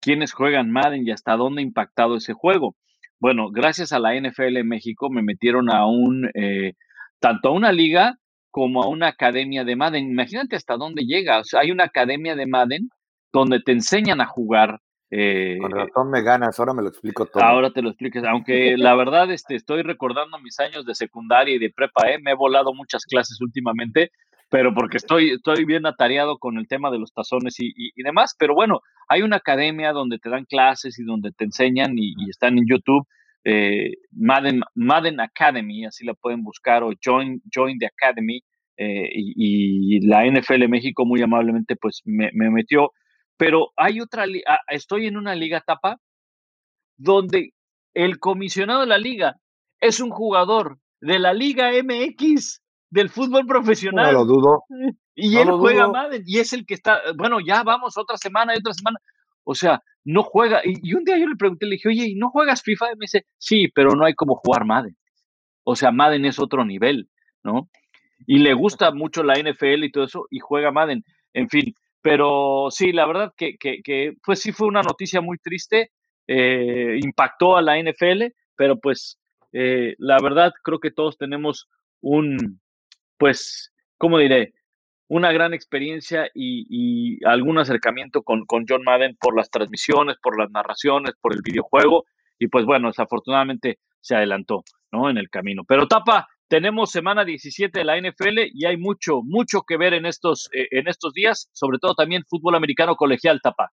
quiénes juegan Madden y hasta dónde ha impactado ese juego. Bueno, gracias a la NFL en México me metieron a un, eh, tanto a una liga como a una academia de Madden. Imagínate hasta dónde llega. O sea, hay una academia de Madden donde te enseñan a jugar eh, Con razón me ganas, ahora me lo explico todo. Ahora te lo expliques, aunque la verdad este, estoy recordando mis años de secundaria y de prepa, ¿eh? me he volado muchas clases últimamente, pero porque estoy, estoy bien atareado con el tema de los tazones y, demás, pero bueno, hay una academia donde te dan clases y donde te enseñan y, están en YouTube, eh, Madden, Madden Academy, así la pueden buscar, o Join, Join the Academy, eh, y, la NFL México muy amablemente pues me, me metió pero hay otra, ah, estoy en una liga tapa donde el comisionado de la liga es un jugador de la Liga MX del fútbol profesional. No lo dudo. Y él juega Madden y es el que está, bueno, ya vamos otra semana y otra semana. O sea, no juega. Y, un día yo le pregunté, le dije, oye, ¿y no juegas FIFA? Y me dice, sí, pero no hay como jugar Madden. O sea, Madden es otro nivel, ¿no? Y le gusta mucho la NFL y todo eso y juega Madden. En fin, pero sí, la verdad que, pues sí fue una noticia muy triste, eh, impactó a la NFL, pero pues eh, la verdad creo que todos tenemos un, pues, ¿cómo diré? Una gran experiencia y, algún acercamiento con, con, John Madden por las transmisiones, por las narraciones, por el videojuego. Y pues bueno, desafortunadamente se adelantó, ¿no? En el camino. Pero Tapa, tenemos semana 17 de la NFL y hay mucho, mucho que ver en estos, eh, en estos días, sobre todo también fútbol americano colegial, Tapa.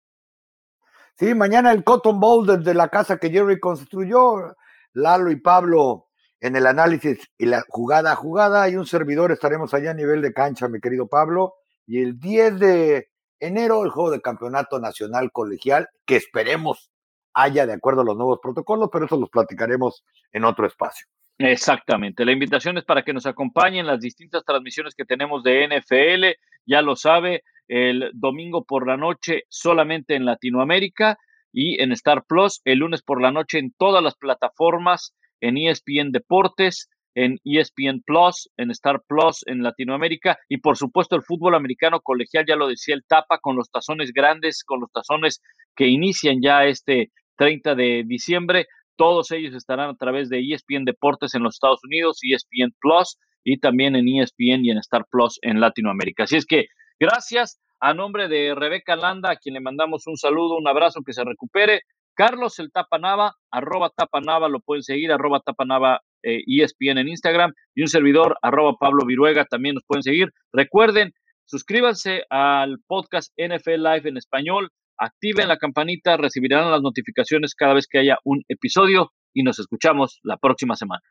Sí, mañana el Cotton Bowl desde la casa que Jerry construyó, Lalo y Pablo en el análisis y la jugada a jugada y un servidor estaremos allá a nivel de cancha, mi querido Pablo. Y el 10 de enero el juego de campeonato nacional colegial, que esperemos haya de acuerdo a los nuevos protocolos, pero eso los platicaremos en otro espacio. Exactamente. La invitación es para que nos acompañen en las distintas transmisiones que tenemos de NFL. Ya lo sabe, el domingo por la noche solamente en Latinoamérica y en Star Plus, el lunes por la noche en todas las plataformas, en ESPN Deportes, en ESPN Plus, en Star Plus en Latinoamérica y por supuesto el fútbol americano colegial, ya lo decía el Tapa, con los tazones grandes, con los tazones que inician ya este 30 de diciembre. Todos ellos estarán a través de ESPN Deportes en los Estados Unidos, ESPN Plus y también en ESPN y en Star Plus en Latinoamérica. Así es que gracias a nombre de Rebeca Landa, a quien le mandamos un saludo, un abrazo, que se recupere. Carlos el Tapanava, arroba Tapanava, lo pueden seguir, arroba Tapanava eh, ESPN en Instagram y un servidor, arroba Pablo Viruega, también nos pueden seguir. Recuerden, suscríbanse al podcast NFL Live en español activen la campanita, recibirán las notificaciones cada vez que haya un episodio y nos escuchamos la próxima semana.